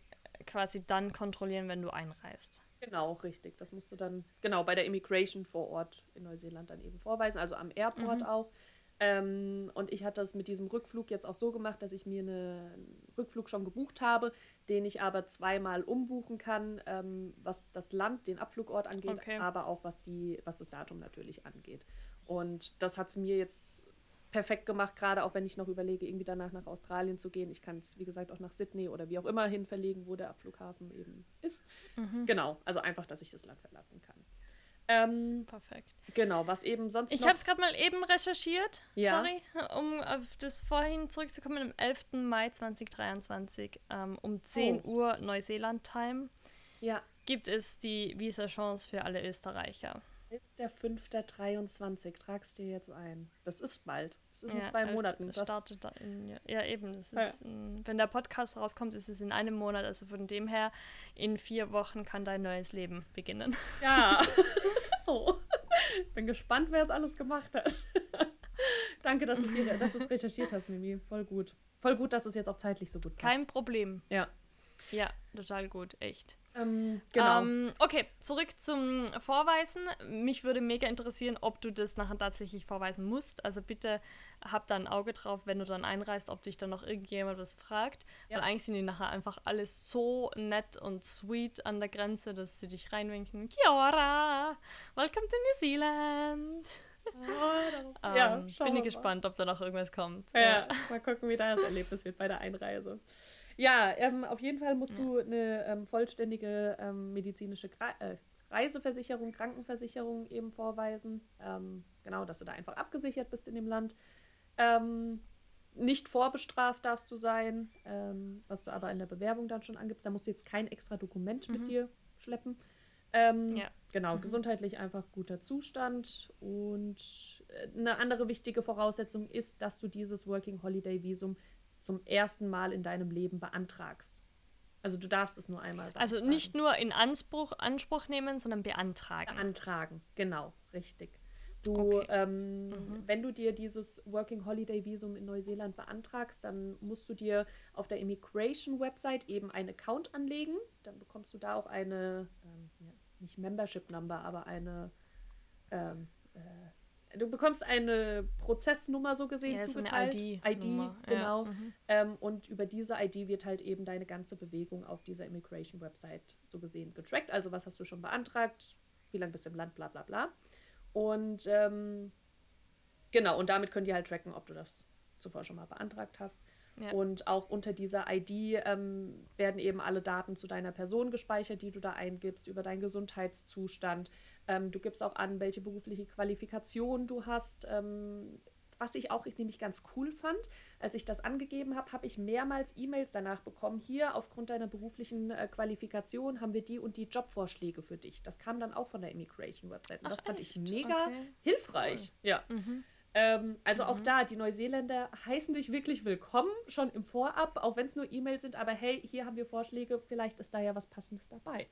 quasi dann kontrollieren, wenn du einreist. Genau, richtig. Das musst du dann, genau, bei der Immigration vor Ort in Neuseeland dann eben vorweisen, also am Airport mhm. auch. Ähm, und ich hatte es mit diesem Rückflug jetzt auch so gemacht, dass ich mir eine, einen Rückflug schon gebucht habe, den ich aber zweimal umbuchen kann, ähm, was das Land, den Abflugort angeht, okay. aber auch was, die, was das Datum natürlich angeht. Und das hat es mir jetzt perfekt gemacht, gerade auch wenn ich noch überlege, irgendwie danach nach Australien zu gehen. Ich kann es, wie gesagt, auch nach Sydney oder wie auch immer hin verlegen, wo der Abflughafen eben ist. Mhm. Genau, also einfach, dass ich das Land verlassen kann. Ähm, Perfekt. Genau, was eben sonst Ich habe es gerade mal eben recherchiert, ja. sorry, um auf das vorhin zurückzukommen, am 11. Mai 2023 ähm, um 10 oh. Uhr Neuseeland-Time ja. gibt es die Visa-Chance für alle Österreicher. Der 5.23. Tragst dir jetzt ein. Das ist bald. Das ist ja, in zwei Monaten. Das startet da in, ja, ja, eben. Das ist in, wenn der Podcast rauskommt, ist es in einem Monat. Also von dem her, in vier Wochen kann dein neues Leben beginnen. Ja. oh. Bin gespannt, wer es alles gemacht hat. Danke, dass du es recherchiert hast, Mimi. Voll gut. Voll gut, dass es jetzt auch zeitlich so gut passt. Kein Problem. Ja. Ja, total gut, echt. Ähm, genau. Ähm, okay, zurück zum Vorweisen. Mich würde mega interessieren, ob du das nachher tatsächlich vorweisen musst. Also bitte hab da ein Auge drauf, wenn du dann einreist, ob dich dann noch irgendjemand was fragt. Ja. Weil eigentlich sind die nachher einfach alles so nett und sweet an der Grenze, dass sie dich reinwinken. Kia welcome to New Zealand. Oh, ja, ähm, bin ich gespannt, ob da noch irgendwas kommt. Ja, ja, mal gucken, wie da das Erlebnis wird bei der Einreise. Ja, ähm, auf jeden Fall musst ja. du eine ähm, vollständige ähm, medizinische Gra äh, Reiseversicherung, Krankenversicherung eben vorweisen. Ähm, genau, dass du da einfach abgesichert bist in dem Land. Ähm, nicht vorbestraft darfst du sein, ähm, was du aber in der Bewerbung dann schon angibst. Da musst du jetzt kein extra Dokument mhm. mit dir schleppen. ja. Genau, mhm. gesundheitlich einfach guter Zustand. Und äh, eine andere wichtige Voraussetzung ist, dass du dieses Working Holiday Visum zum ersten Mal in deinem Leben beantragst. Also du darfst es nur einmal. Also nicht nur in Anspruch, Anspruch nehmen, sondern beantragen. Beantragen, genau, richtig. Du, okay. ähm, mhm. wenn du dir dieses Working Holiday Visum in Neuseeland beantragst, dann musst du dir auf der Immigration Website eben einen Account anlegen. Dann bekommst du da auch eine, ähm, ja, nicht Membership Number, aber eine, ähm, äh, du bekommst eine Prozessnummer so gesehen ja, zugeteilt. So ID, ID genau. Ja. Mhm. Ähm, und über diese ID wird halt eben deine ganze Bewegung auf dieser Immigration Website so gesehen getrackt. Also was hast du schon beantragt, wie lange bist du im Land, bla bla bla. Und ähm, genau, und damit können die halt tracken, ob du das zuvor schon mal beantragt hast. Ja. Und auch unter dieser ID ähm, werden eben alle Daten zu deiner Person gespeichert, die du da eingibst, über deinen Gesundheitszustand. Ähm, du gibst auch an, welche berufliche Qualifikation du hast. Ähm, was ich auch ich nämlich ganz cool fand, als ich das angegeben habe, habe ich mehrmals E-Mails danach bekommen. Hier, aufgrund deiner beruflichen äh, Qualifikation haben wir die und die Jobvorschläge für dich. Das kam dann auch von der Immigration Website. Und Ach, das fand echt? ich mega okay. hilfreich. Cool. Ja. Mhm. Ähm, also mhm. auch da, die Neuseeländer heißen dich wirklich willkommen, schon im Vorab, auch wenn es nur E-Mails sind, aber hey, hier haben wir Vorschläge, vielleicht ist da ja was Passendes dabei.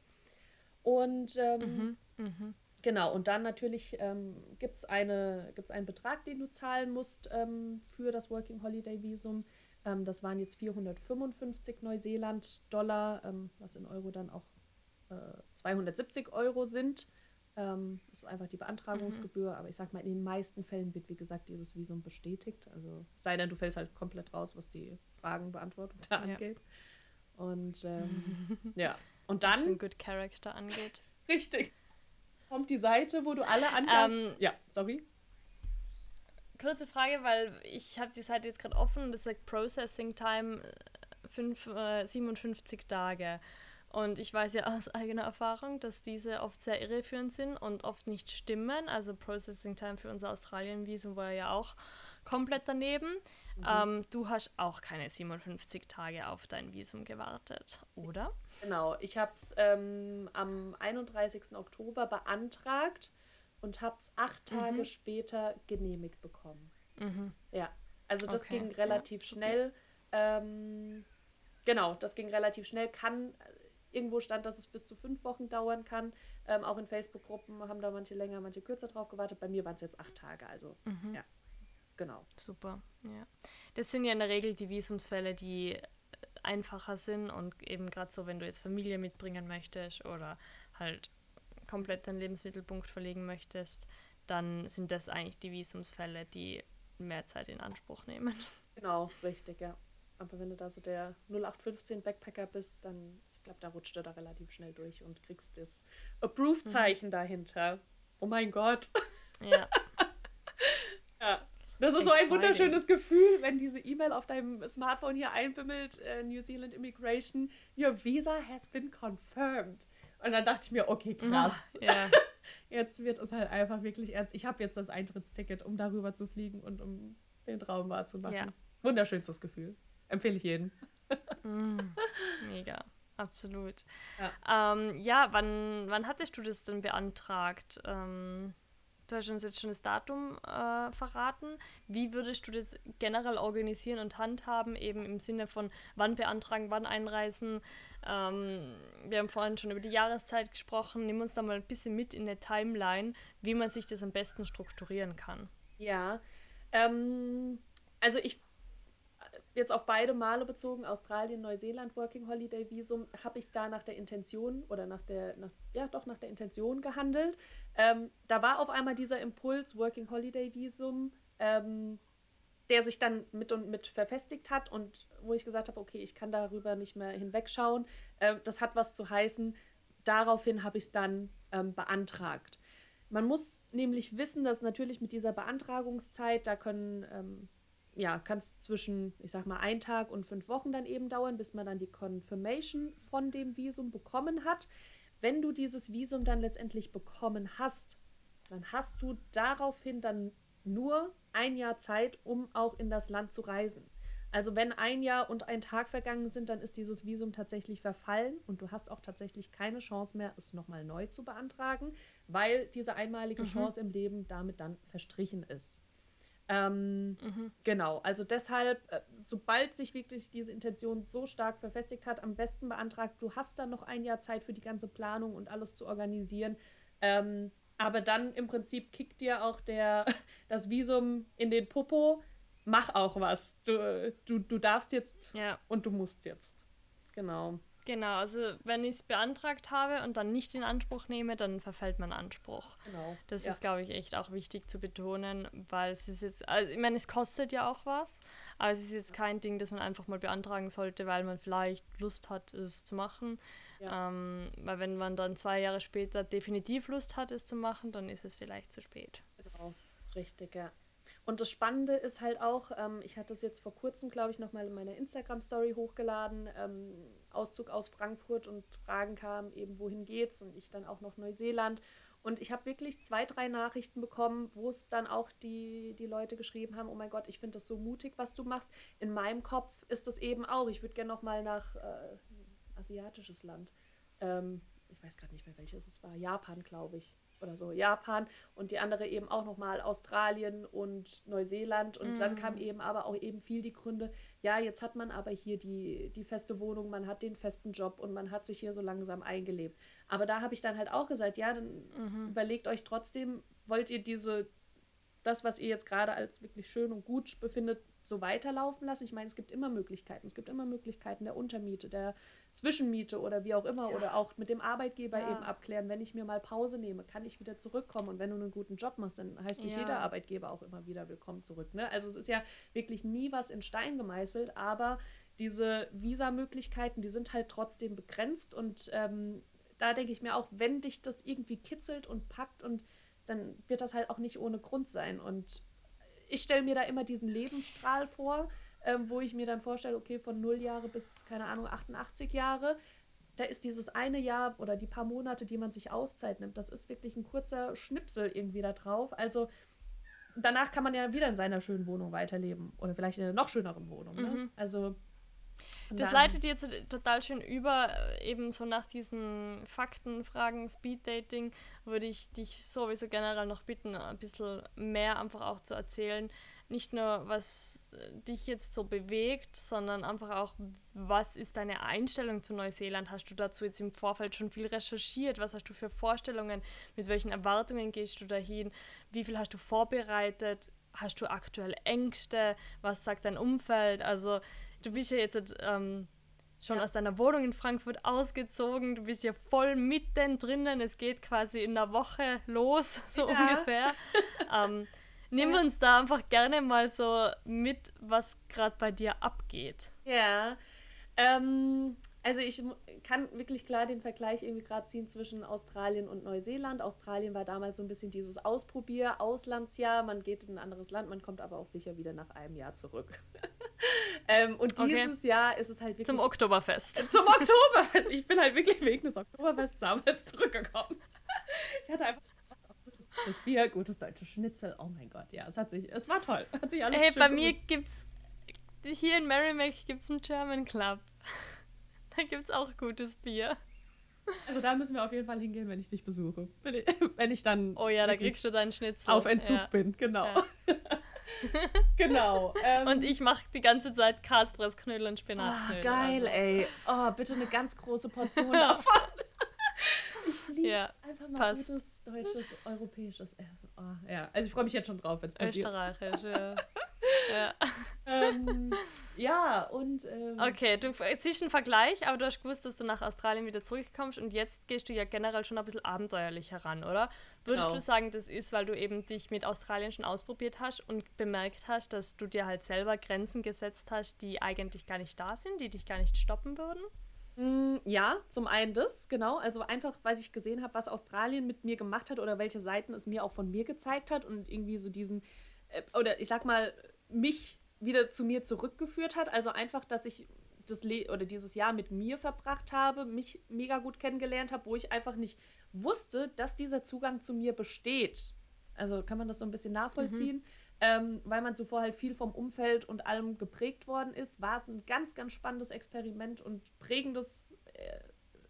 Und ähm, mhm. Genau, und dann natürlich ähm, gibt es eine, gibt's einen Betrag, den du zahlen musst ähm, für das Working Holiday Visum. Ähm, das waren jetzt 455 Neuseeland-Dollar, ähm, was in Euro dann auch äh, 270 Euro sind. Ähm, das ist einfach die Beantragungsgebühr, mhm. aber ich sag mal, in den meisten Fällen wird, wie gesagt, dieses Visum bestätigt. Also sei denn, du fällst halt komplett raus, was die Fragenbeantwortung da ja. angeht. Und ähm, ja. Und dann. Was den Good Character angeht. Richtig. Kommt die Seite, wo du alle Angaben. Ähm, ja, sorry. Kurze Frage, weil ich habe die Seite jetzt gerade offen und das sagt Processing Time 5, äh, 57 äh, Tage. Und ich weiß ja aus eigener Erfahrung, dass diese oft sehr irreführend sind und oft nicht stimmen. Also Processing Time für unser Australien-Visum war ja auch komplett daneben. Mhm. Ähm, du hast auch keine 57 Tage auf dein Visum gewartet, oder? Genau, ich habe es ähm, am 31. Oktober beantragt und habe es acht mhm. Tage mhm. später genehmigt bekommen. Mhm. Ja, also das okay. ging relativ ja, schnell. Ähm, genau, das ging relativ schnell. Kann Irgendwo stand, dass es bis zu fünf Wochen dauern kann. Ähm, auch in Facebook-Gruppen haben da manche länger, manche kürzer drauf gewartet. Bei mir waren es jetzt acht Tage, also mhm. ja. Genau. Super, ja. Das sind ja in der Regel die Visumsfälle, die einfacher sind und eben gerade so, wenn du jetzt Familie mitbringen möchtest oder halt komplett deinen Lebensmittelpunkt verlegen möchtest, dann sind das eigentlich die Visumsfälle, die mehr Zeit in Anspruch nehmen. Genau, richtig, ja. Aber wenn du da so der 0815 Backpacker bist, dann, ich glaube, da rutscht du da relativ schnell durch und kriegst das Approved-Zeichen mhm. dahinter. Oh mein Gott. Ja. ja. Das ist Exciting. so ein wunderschönes Gefühl, wenn diese E-Mail auf deinem Smartphone hier einbimmelt, äh, New Zealand Immigration, your visa has been confirmed. Und dann dachte ich mir, okay, krass. Ja. Jetzt wird es halt einfach wirklich ernst. Ich habe jetzt das Eintrittsticket, um darüber zu fliegen und um den Traum wahrzumachen. Ja. Wunderschönstes Gefühl. Empfehle ich jedem. Mm, mega, absolut. Ja, ähm, ja wann, wann hattest du das denn beantragt? Ähm, du hast uns jetzt schon das Datum äh, verraten. Wie würdest du das generell organisieren und handhaben, eben im Sinne von wann beantragen, wann einreisen? Ähm, wir haben vorhin schon über die Jahreszeit gesprochen. Nimm uns da mal ein bisschen mit in der Timeline, wie man sich das am besten strukturieren kann. Ja, ähm, also ich jetzt auf beide Male bezogen, Australien, Neuseeland, Working Holiday Visum, habe ich da nach der Intention oder nach der, nach, ja doch nach der Intention gehandelt. Ähm, da war auf einmal dieser Impuls, Working Holiday Visum, ähm, der sich dann mit und mit verfestigt hat und wo ich gesagt habe, okay, ich kann darüber nicht mehr hinwegschauen. Ähm, das hat was zu heißen. Daraufhin habe ich es dann ähm, beantragt. Man muss nämlich wissen, dass natürlich mit dieser Beantragungszeit, da können ähm, ja, kann es zwischen, ich sag mal, ein Tag und fünf Wochen dann eben dauern, bis man dann die Confirmation von dem Visum bekommen hat. Wenn du dieses Visum dann letztendlich bekommen hast, dann hast du daraufhin dann nur ein Jahr Zeit, um auch in das Land zu reisen. Also wenn ein Jahr und ein Tag vergangen sind, dann ist dieses Visum tatsächlich verfallen und du hast auch tatsächlich keine Chance mehr, es nochmal neu zu beantragen, weil diese einmalige mhm. Chance im Leben damit dann verstrichen ist. Ähm, mhm. Genau, also deshalb, äh, sobald sich wirklich diese Intention so stark verfestigt hat, am besten beantragt, du hast dann noch ein Jahr Zeit für die ganze Planung und alles zu organisieren. Ähm, aber dann im Prinzip kickt dir auch der, das Visum in den Popo, mach auch was. Du, du, du darfst jetzt ja. und du musst jetzt. Genau. Genau, also wenn ich es beantragt habe und dann nicht in Anspruch nehme, dann verfällt mein Anspruch. Genau. Das ja. ist, glaube ich, echt auch wichtig zu betonen, weil es ist jetzt, also ich meine, es kostet ja auch was, aber es ist jetzt kein Ding, das man einfach mal beantragen sollte, weil man vielleicht Lust hat, es zu machen. Ja. Ähm, weil wenn man dann zwei Jahre später definitiv Lust hat, es zu machen, dann ist es vielleicht zu spät. Genau, richtig, ja. Und das Spannende ist halt auch, ähm, ich hatte es jetzt vor kurzem, glaube ich, nochmal in meiner Instagram-Story hochgeladen, ähm, Auszug aus Frankfurt und Fragen kamen eben, wohin geht's? Und ich dann auch noch Neuseeland. Und ich habe wirklich zwei, drei Nachrichten bekommen, wo es dann auch die, die Leute geschrieben haben, oh mein Gott, ich finde das so mutig, was du machst. In meinem Kopf ist das eben auch, ich würde gerne nochmal nach äh, asiatisches Land. Ähm, ich weiß gerade nicht mehr, welches es war. Japan, glaube ich oder so Japan und die andere eben auch nochmal Australien und Neuseeland. Und mm. dann kam eben aber auch eben viel die Gründe, ja, jetzt hat man aber hier die, die feste Wohnung, man hat den festen Job und man hat sich hier so langsam eingelebt. Aber da habe ich dann halt auch gesagt, ja, dann mhm. überlegt euch trotzdem, wollt ihr diese, das, was ihr jetzt gerade als wirklich schön und gut befindet, so weiterlaufen lassen. Ich meine, es gibt immer Möglichkeiten. Es gibt immer Möglichkeiten der Untermiete, der Zwischenmiete oder wie auch immer. Ja. Oder auch mit dem Arbeitgeber ja. eben abklären, wenn ich mir mal Pause nehme, kann ich wieder zurückkommen. Und wenn du einen guten Job machst, dann heißt dich ja. jeder Arbeitgeber auch immer wieder willkommen zurück. Ne? Also es ist ja wirklich nie was in Stein gemeißelt, aber diese Visa-Möglichkeiten, die sind halt trotzdem begrenzt. Und ähm, da denke ich mir auch, wenn dich das irgendwie kitzelt und packt und dann wird das halt auch nicht ohne Grund sein. Und ich stelle mir da immer diesen Lebensstrahl vor, ähm, wo ich mir dann vorstelle, okay, von 0 Jahre bis, keine Ahnung, 88 Jahre, da ist dieses eine Jahr oder die paar Monate, die man sich Auszeit nimmt, das ist wirklich ein kurzer Schnipsel irgendwie da drauf. Also danach kann man ja wieder in seiner schönen Wohnung weiterleben oder vielleicht in einer noch schöneren Wohnung. Ne? Mhm. Also das leitet jetzt total schön über, äh, eben so nach diesen Fakten, Fragen, Speeddating, würde ich dich sowieso generell noch bitten, ein bisschen mehr einfach auch zu erzählen. Nicht nur, was äh, dich jetzt so bewegt, sondern einfach auch, was ist deine Einstellung zu Neuseeland? Hast du dazu jetzt im Vorfeld schon viel recherchiert? Was hast du für Vorstellungen? Mit welchen Erwartungen gehst du dahin? Wie viel hast du vorbereitet? Hast du aktuell Ängste? Was sagt dein Umfeld? Also, du bist ja jetzt ähm, schon ja. aus deiner Wohnung in Frankfurt ausgezogen, du bist ja voll mitten drinnen, es geht quasi in einer Woche los, so ja. ungefähr. ähm, Nimm Ja. uns da einfach gerne mal so mit, was gerade bei dir abgeht. Ja. Ähm, also ich kann wirklich klar den Vergleich irgendwie gerade ziehen zwischen Australien und Neuseeland. Australien war damals so ein bisschen dieses Ausprobier, Auslandsjahr. Man geht in ein anderes Land, man kommt aber auch sicher wieder nach einem Jahr zurück. ähm, und Okay. dieses Jahr ist es halt wirklich Zum Oktoberfest. zum Oktoberfest. Ich bin halt wirklich wegen des Oktoberfests damals zurückgekommen. Ich hatte einfach gutes, gutes Bier, gutes deutsches Schnitzel. Oh mein Gott, ja, es hat sich, es war toll. Hat sich alles Hey, bei mir gemischt. gibt's. Hier in Merrimack gibt's einen German Club. Da gibt's auch gutes Bier. Also da müssen wir auf jeden Fall hingehen, wenn ich dich besuche. Wenn ich, wenn ich dann Oh ja, da kriegst du deinen Schnitzel. auf Entzug Ja. bin, genau. Ja. genau. Ähm, Und ich mache die ganze Zeit Kaspressknödel und oh, Spinatknödel. geil, also. ey. Oh, bitte eine ganz große Portion davon. Ich liebe Ja, einfach mal passt. gutes deutsches, europäisches Essen. Oh, ja, also ich freue mich jetzt schon drauf, wenn es passiert. Österreichisch, ja. ja. ähm, ja, und ähm, Okay, du einen Vergleich, aber du hast gewusst, dass du nach Australien wieder zurückkommst und jetzt gehst du ja generell schon ein bisschen abenteuerlich heran, oder? Würdest Genau. du sagen, das ist, weil du eben dich mit Australien schon ausprobiert hast und bemerkt hast, dass du dir halt selber Grenzen gesetzt hast, die eigentlich gar nicht da sind, die dich gar nicht stoppen würden? Mm, Ja, zum einen das, genau. Also einfach, weil ich gesehen habe, was Australien mit mir gemacht hat oder welche Seiten es mir auch von mir gezeigt hat und irgendwie so diesen, äh, oder ich sag mal, mich wieder zu mir zurückgeführt hat. Also einfach, dass ich das Le oder dieses Jahr mit mir verbracht habe, mich mega gut kennengelernt habe, wo ich einfach nicht wusste, dass dieser Zugang zu mir besteht. Also kann man das so ein bisschen nachvollziehen. Ähm, weil man zuvor halt viel vom Umfeld und allem geprägt worden ist, war es ein ganz, ganz spannendes Experiment und prägendes äh,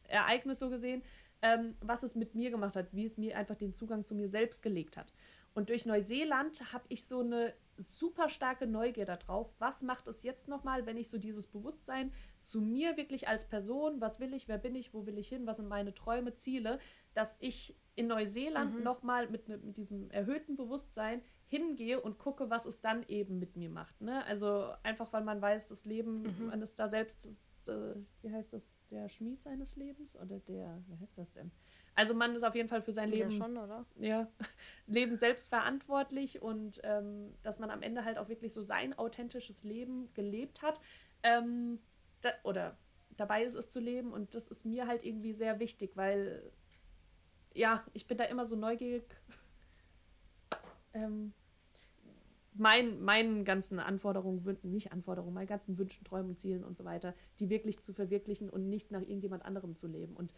Ereignis so gesehen, ähm, was es mit mir gemacht hat, wie es mir einfach den Zugang zu mir selbst gelegt hat. Und durch Neuseeland habe ich so eine super starke Neugier darauf, was macht es jetzt nochmal, wenn ich so dieses Bewusstsein zu mir wirklich als Person, was will ich, wer bin ich, wo will ich hin, was sind meine Träume, Ziele, dass ich in Neuseeland Mhm. nochmal mit, ne, mit diesem erhöhten Bewusstsein hingehe und gucke, was es dann eben mit mir macht. Ne? Also einfach, weil man weiß, das Leben, Mhm. man ist da selbst, das, äh, wie heißt das, der Schmied seines Lebens oder der, wie heißt das denn? Also man ist auf jeden Fall für sein Leben Ja, schon, oder? ja, Leben selbst verantwortlich und ähm, dass man am Ende halt auch wirklich so sein authentisches Leben gelebt hat ähm, da, oder dabei ist es zu leben und das ist mir halt irgendwie sehr wichtig, weil ja, ich bin da immer so neugierig ähm, mein, meinen ganzen Anforderungen, nicht Anforderungen, meinen ganzen Wünschen, Träumen, Zielen und so weiter, die wirklich zu verwirklichen und nicht nach irgendjemand anderem zu leben. Und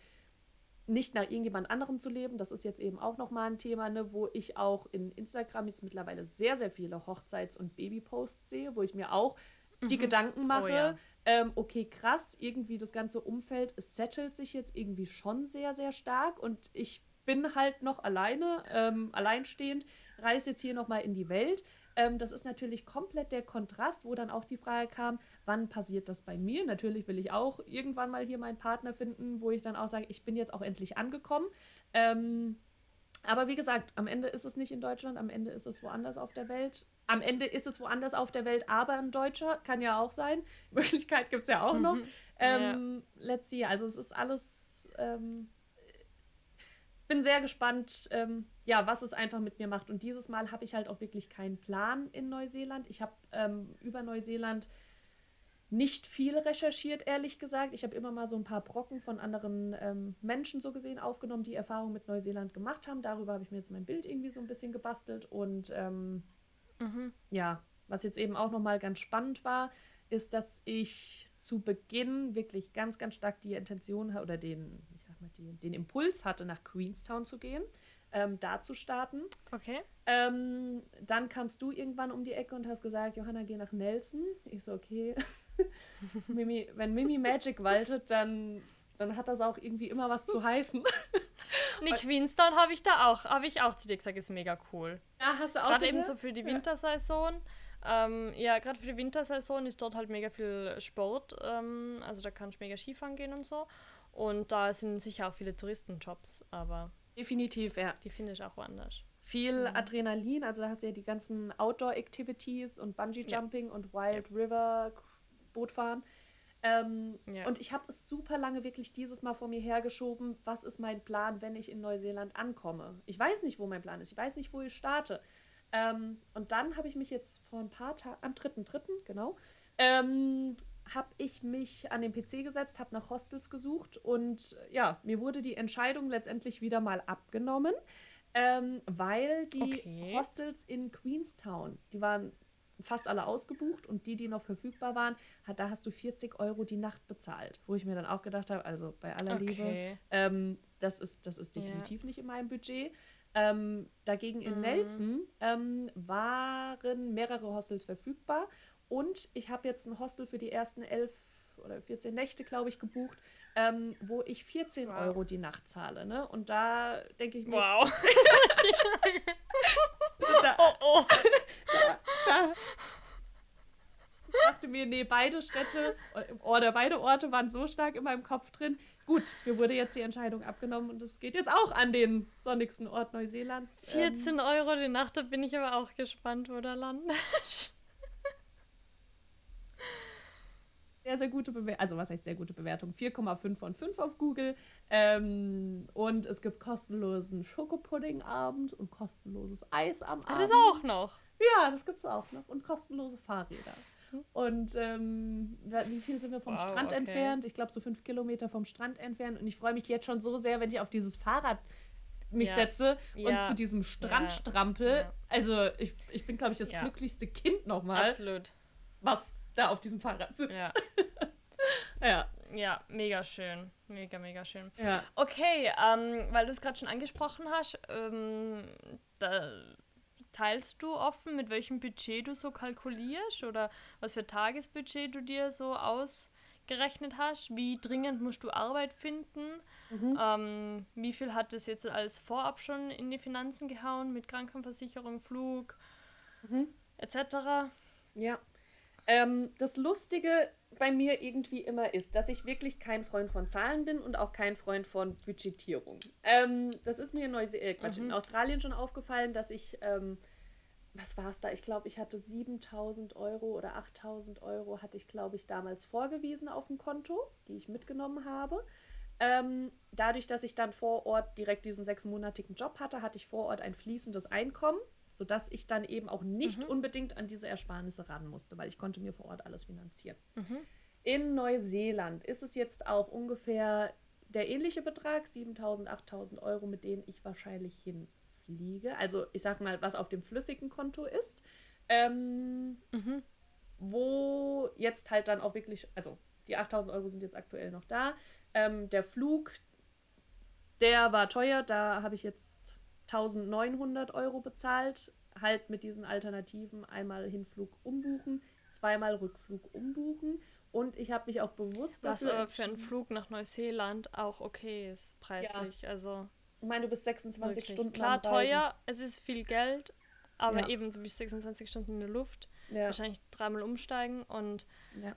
nicht nach irgendjemand anderem zu leben, das ist jetzt eben auch nochmal ein Thema, ne, wo ich auch in Instagram jetzt mittlerweile sehr, sehr viele Hochzeits- und Babyposts sehe, wo ich mir auch die Gedanken mache, ja. ähm, okay, krass, irgendwie das ganze Umfeld, es settelt sich jetzt irgendwie schon sehr, sehr stark und ich bin halt noch alleine, ähm, alleinstehend, reise jetzt hier nochmal in die Welt. Ähm, das ist natürlich komplett der Kontrast, wo dann auch die Frage kam, wann passiert das bei mir? Natürlich will ich auch irgendwann mal hier meinen Partner finden, wo ich dann auch sage, ich bin jetzt auch endlich angekommen. Ähm, aber wie gesagt, am Ende ist es nicht in Deutschland, am Ende ist es woanders auf der Welt. Am Ende ist es woanders auf der Welt, aber ein Deutscher, kann ja auch sein. Möglichkeit gibt es ja auch noch. Ähm, Let's see, also es ist alles. Ähm, bin sehr gespannt, ähm, ja, was es einfach mit mir macht. Und dieses Mal habe ich halt auch wirklich keinen Plan in Neuseeland. Ich habe ähm, über Neuseeland nicht viel recherchiert, ehrlich gesagt. Ich habe immer mal so ein paar Brocken von anderen ähm, Menschen so gesehen aufgenommen, die Erfahrung mit Neuseeland gemacht haben. Darüber habe ich mir jetzt mein Bild irgendwie so ein bisschen gebastelt. Und ähm, Mhm. ja, was jetzt eben auch nochmal ganz spannend war, ist, dass ich zu Beginn wirklich ganz, ganz stark die Intention oder den, sag mal, die, den Impuls hatte, nach Queenstown zu gehen, ähm, da zu starten. Okay. Ähm, dann kamst du irgendwann um die Ecke und hast gesagt, Johanna, geh nach Nelson. Ich so, okay. Mimi, wenn Mimi Magic waltet, dann, dann hat das auch irgendwie immer was zu heißen. Nee, Queenstown habe ich da auch, habe ich auch zu dir gesagt, ist mega cool. Ja, hast du auch Gerade eben so für die Wintersaison. Ähm, ja, gerade für die Wintersaison ist dort halt mega viel Sport. Ähm, also da kannst du mega Skifahren gehen und so. Und da sind sicher auch viele Touristenjobs, aber Definitiv, ja. die finde ich auch woanders. viel Adrenalin, also da hast du ja die ganzen Outdoor-Activities und Bungee-Jumping und Wild River Bootfahren. Ähm, Ja. Und ich habe es super lange wirklich dieses Mal vor mir hergeschoben, was ist mein Plan, wenn ich in Neuseeland ankomme. Ich weiß nicht, wo mein Plan ist, ich weiß nicht, wo ich starte. Ähm, und dann habe ich mich jetzt vor ein paar Tagen, am 3.3., genau, ähm, habe ich mich an den PC gesetzt, habe nach Hostels gesucht und ja, mir wurde die Entscheidung letztendlich wieder mal abgenommen, ähm, weil die okay. Hostels in Queenstown, die waren fast alle ausgebucht und die, die noch verfügbar waren, hat, da hast du 40 Euro die Nacht bezahlt. Wo ich mir dann auch gedacht habe, also bei aller okay. Liebe, ähm, das, ist, das ist definitiv ja. nicht in meinem Budget. Ähm, dagegen in mhm. Nelson ähm, waren mehrere Hostels verfügbar und ich habe jetzt ein Hostel für die ersten elf oder 14 Nächte, glaube ich, gebucht, ähm, wo ich 14 wow. Euro die Nacht zahle. Ne? Und da denke ich mir. Wow. da, oh, oh. da, da, ich dachte mir, nee, beide Städte oder beide Orte waren so stark in meinem Kopf drin. Gut, mir wurde jetzt die Entscheidung abgenommen und es geht jetzt auch an den sonnigsten Ort Neuseelands. 14 ähm, Euro die Nacht, da bin ich aber auch gespannt, wo der landet. Sehr, sehr gute Bewertung. Also, was heißt sehr gute Bewertung? 4,5 von 5 auf Google. Ähm, und es gibt kostenlosen Schokopuddingabend und kostenloses Eis am Abend. Das auch noch. Ja, das gibt es auch noch. Und kostenlose Fahrräder. Und ähm, wie viel sind wir vom wow, Strand okay. entfernt? Ich glaube, so fünf Kilometer vom Strand entfernt. Und ich freue mich jetzt schon so sehr, wenn ich auf dieses Fahrrad mich ja. setze und ja. zu diesem Strand ja. strampel. Also, ich, ich bin, glaube ich, das glücklichste Kind nochmal. Absolut. Was da auf diesem Fahrrad sitzt. Ja. ja. Ja, mega schön. Mega, mega schön. Ja. Okay, ähm, weil du es gerade schon angesprochen hast, ähm, da teilst du offen, mit welchem Budget du so kalkulierst oder was für Tagesbudget du dir so ausgerechnet hast? Wie dringend musst du Arbeit finden? Mhm. Ähm, wie viel hat das jetzt als Vorab schon in die Finanzen gehauen mit Krankenversicherung, Flug mhm. etc.? Ja, ähm, das Lustige bei mir irgendwie immer ist, dass ich wirklich kein Freund von Zahlen bin und auch kein Freund von Budgetierung. Ähm, das ist mir in, Neuse äh, Quatsch, mhm. in Australien schon aufgefallen, dass ich, ähm, was war es da? Ich glaube, ich hatte 7000 Euro oder 8000 Euro hatte ich, glaube ich, damals vorgewiesen auf dem Konto, die ich mitgenommen habe. Ähm, dadurch, dass ich dann vor Ort direkt diesen sechsmonatigen Job hatte, hatte ich vor Ort ein fließendes Einkommen sodass ich dann eben auch nicht mhm. unbedingt an diese Ersparnisse ran musste, weil ich konnte mir vor Ort alles finanzieren. Mhm. In Neuseeland ist es jetzt auch ungefähr der ähnliche Betrag, 7.000, 8.000 Euro, mit denen ich wahrscheinlich hinfliege. Also ich sag mal, was auf dem flüssigen Konto ist. Ähm, mhm. Wo jetzt halt dann auch wirklich, also die 8.000 Euro sind jetzt aktuell noch da. Ähm, der Flug, der war teuer, da habe ich jetzt 1900 Euro bezahlt, halt mit diesen Alternativen einmal Hinflug umbuchen, zweimal Rückflug umbuchen. Und ich habe mich auch bewusst Was dafür aber für einen Flug nach Neuseeland auch okay ist, preislich. Ja. Also ich meine, du bist 26 wirklich. Stunden Klar, teuer, es ist viel Geld, aber ja. eben, du bist 26 Stunden in der Luft. Ja. Wahrscheinlich dreimal umsteigen und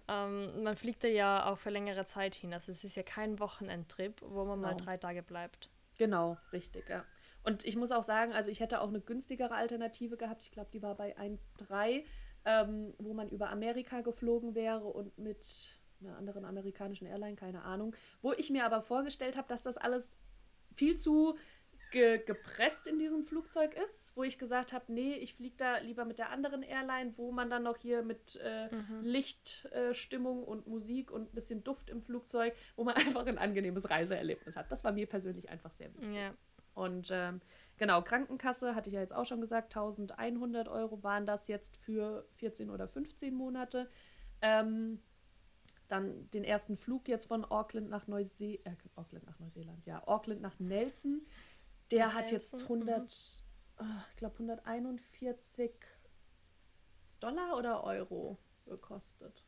ähm, man fliegt da ja auch für längere Zeit hin. Also es ist ja kein Wochenendtrip, wo man genau. mal drei Tage bleibt. Genau, richtig, ja. Und ich muss auch sagen, also ich hätte auch eine günstigere Alternative gehabt. Ich glaube, die war bei 1,3, ähm, wo man über Amerika geflogen wäre und mit einer anderen amerikanischen Airline, keine Ahnung. Wo ich mir aber vorgestellt habe, dass das alles viel zu ge gepresst in diesem Flugzeug ist, wo ich gesagt habe, nee, ich fliege da lieber mit der anderen Airline, wo man dann noch hier mit äh, mhm. Lichtstimmung äh, und Musik und ein bisschen Duft im Flugzeug, wo man einfach ein angenehmes Reiseerlebnis hat. Das war mir persönlich einfach sehr wichtig. Ja. Und ähm, genau, Krankenkasse hatte ich ja jetzt auch schon gesagt, 1100 Euro waren das jetzt für 14 oder 15 Monate. Ähm, dann den ersten Flug jetzt von Auckland nach Neuseeland, äh, Auckland nach Neuseeland, ja, Auckland nach Nelson. Der nach hat Nelson, jetzt 100, mhm. oh, ich glaube 141 Dollar oder Euro gekostet.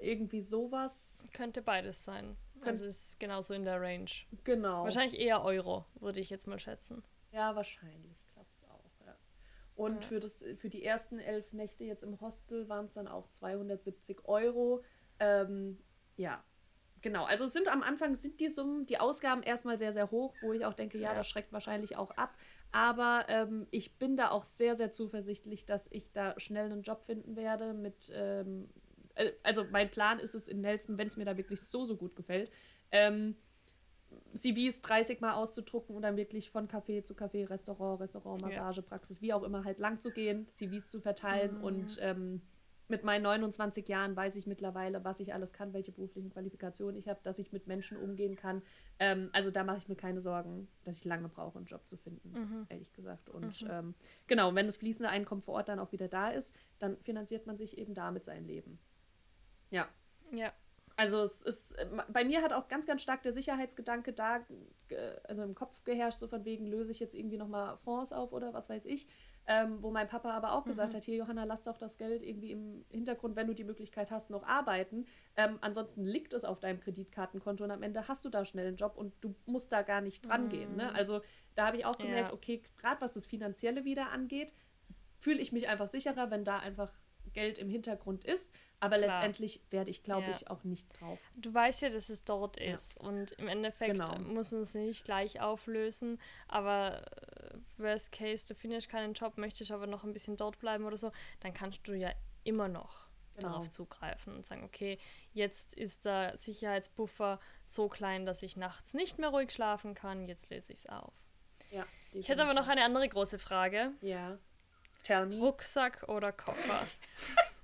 Irgendwie sowas. Könnte beides sein. Also es ist genauso in der Range. Genau. Wahrscheinlich eher Euro, würde ich jetzt mal schätzen. Ja, wahrscheinlich, glaube ich auch, ja. Und ja. Für, das, für die ersten elf Nächte jetzt im Hostel waren es dann auch 270 Euro. Ähm, ja, genau. Also es sind am Anfang sind die Summen, die Ausgaben erstmal sehr, sehr hoch, wo ich auch denke, ja, das schreckt wahrscheinlich auch ab. Aber ähm, ich bin da auch sehr, sehr zuversichtlich, dass ich da schnell einen Job finden werde mit ähm, äh, also mein Plan ist es in Nelson, wenn es mir da wirklich so, so gut gefällt, ähm, CVs 30 Mal auszudrucken und dann wirklich von Café zu Café, Restaurant, Restaurant, Massagepraxis, ja. wie auch immer halt lang zu gehen, CVs zu verteilen mhm. und ähm, mit meinen 29 Jahren weiß ich mittlerweile, was ich alles kann, welche beruflichen Qualifikationen ich habe, dass ich mit Menschen umgehen kann. Ähm, also da mache ich mir keine Sorgen, dass ich lange brauche, einen Job zu finden, mhm. ehrlich gesagt. Und mhm. ähm, genau, wenn das fließende Einkommen vor Ort dann auch wieder da ist, dann finanziert man sich eben damit sein Leben. Ja. Ja. Also es ist, bei mir hat auch ganz, ganz stark der Sicherheitsgedanke da, also im Kopf geherrscht, so von wegen, löse ich jetzt irgendwie nochmal Fonds auf oder was weiß ich. Ähm, wo mein Papa aber auch gesagt mhm. hat, hier Johanna, lass doch das Geld irgendwie im Hintergrund, wenn du die Möglichkeit hast, noch arbeiten. Ähm, ansonsten liegt es auf deinem Kreditkartenkonto und am Ende hast du da schnell einen Job und du musst da gar nicht dran mhm. gehen. Ne? Also da habe ich auch gemerkt, ja. okay, gerade was das Finanzielle wieder angeht, fühle ich mich einfach sicherer, wenn da einfach Geld im Hintergrund ist. Aber Klar. letztendlich werde ich, glaube ja. ich, auch nicht drauf. Du weißt ja, dass es dort ja. ist. Und im Endeffekt genau. muss man es nicht gleich auflösen. Aber äh, worst case, du findest keinen Job, möchtest aber noch ein bisschen dort bleiben oder so, dann kannst du ja immer noch genau. darauf zugreifen und sagen, okay, jetzt ist der Sicherheitsbuffer so klein, dass ich nachts nicht mehr ruhig schlafen kann, jetzt lese ich es auf. Ja, ich hätte aber noch eine andere große Frage. Ja. Tell me. Rucksack oder Koffer?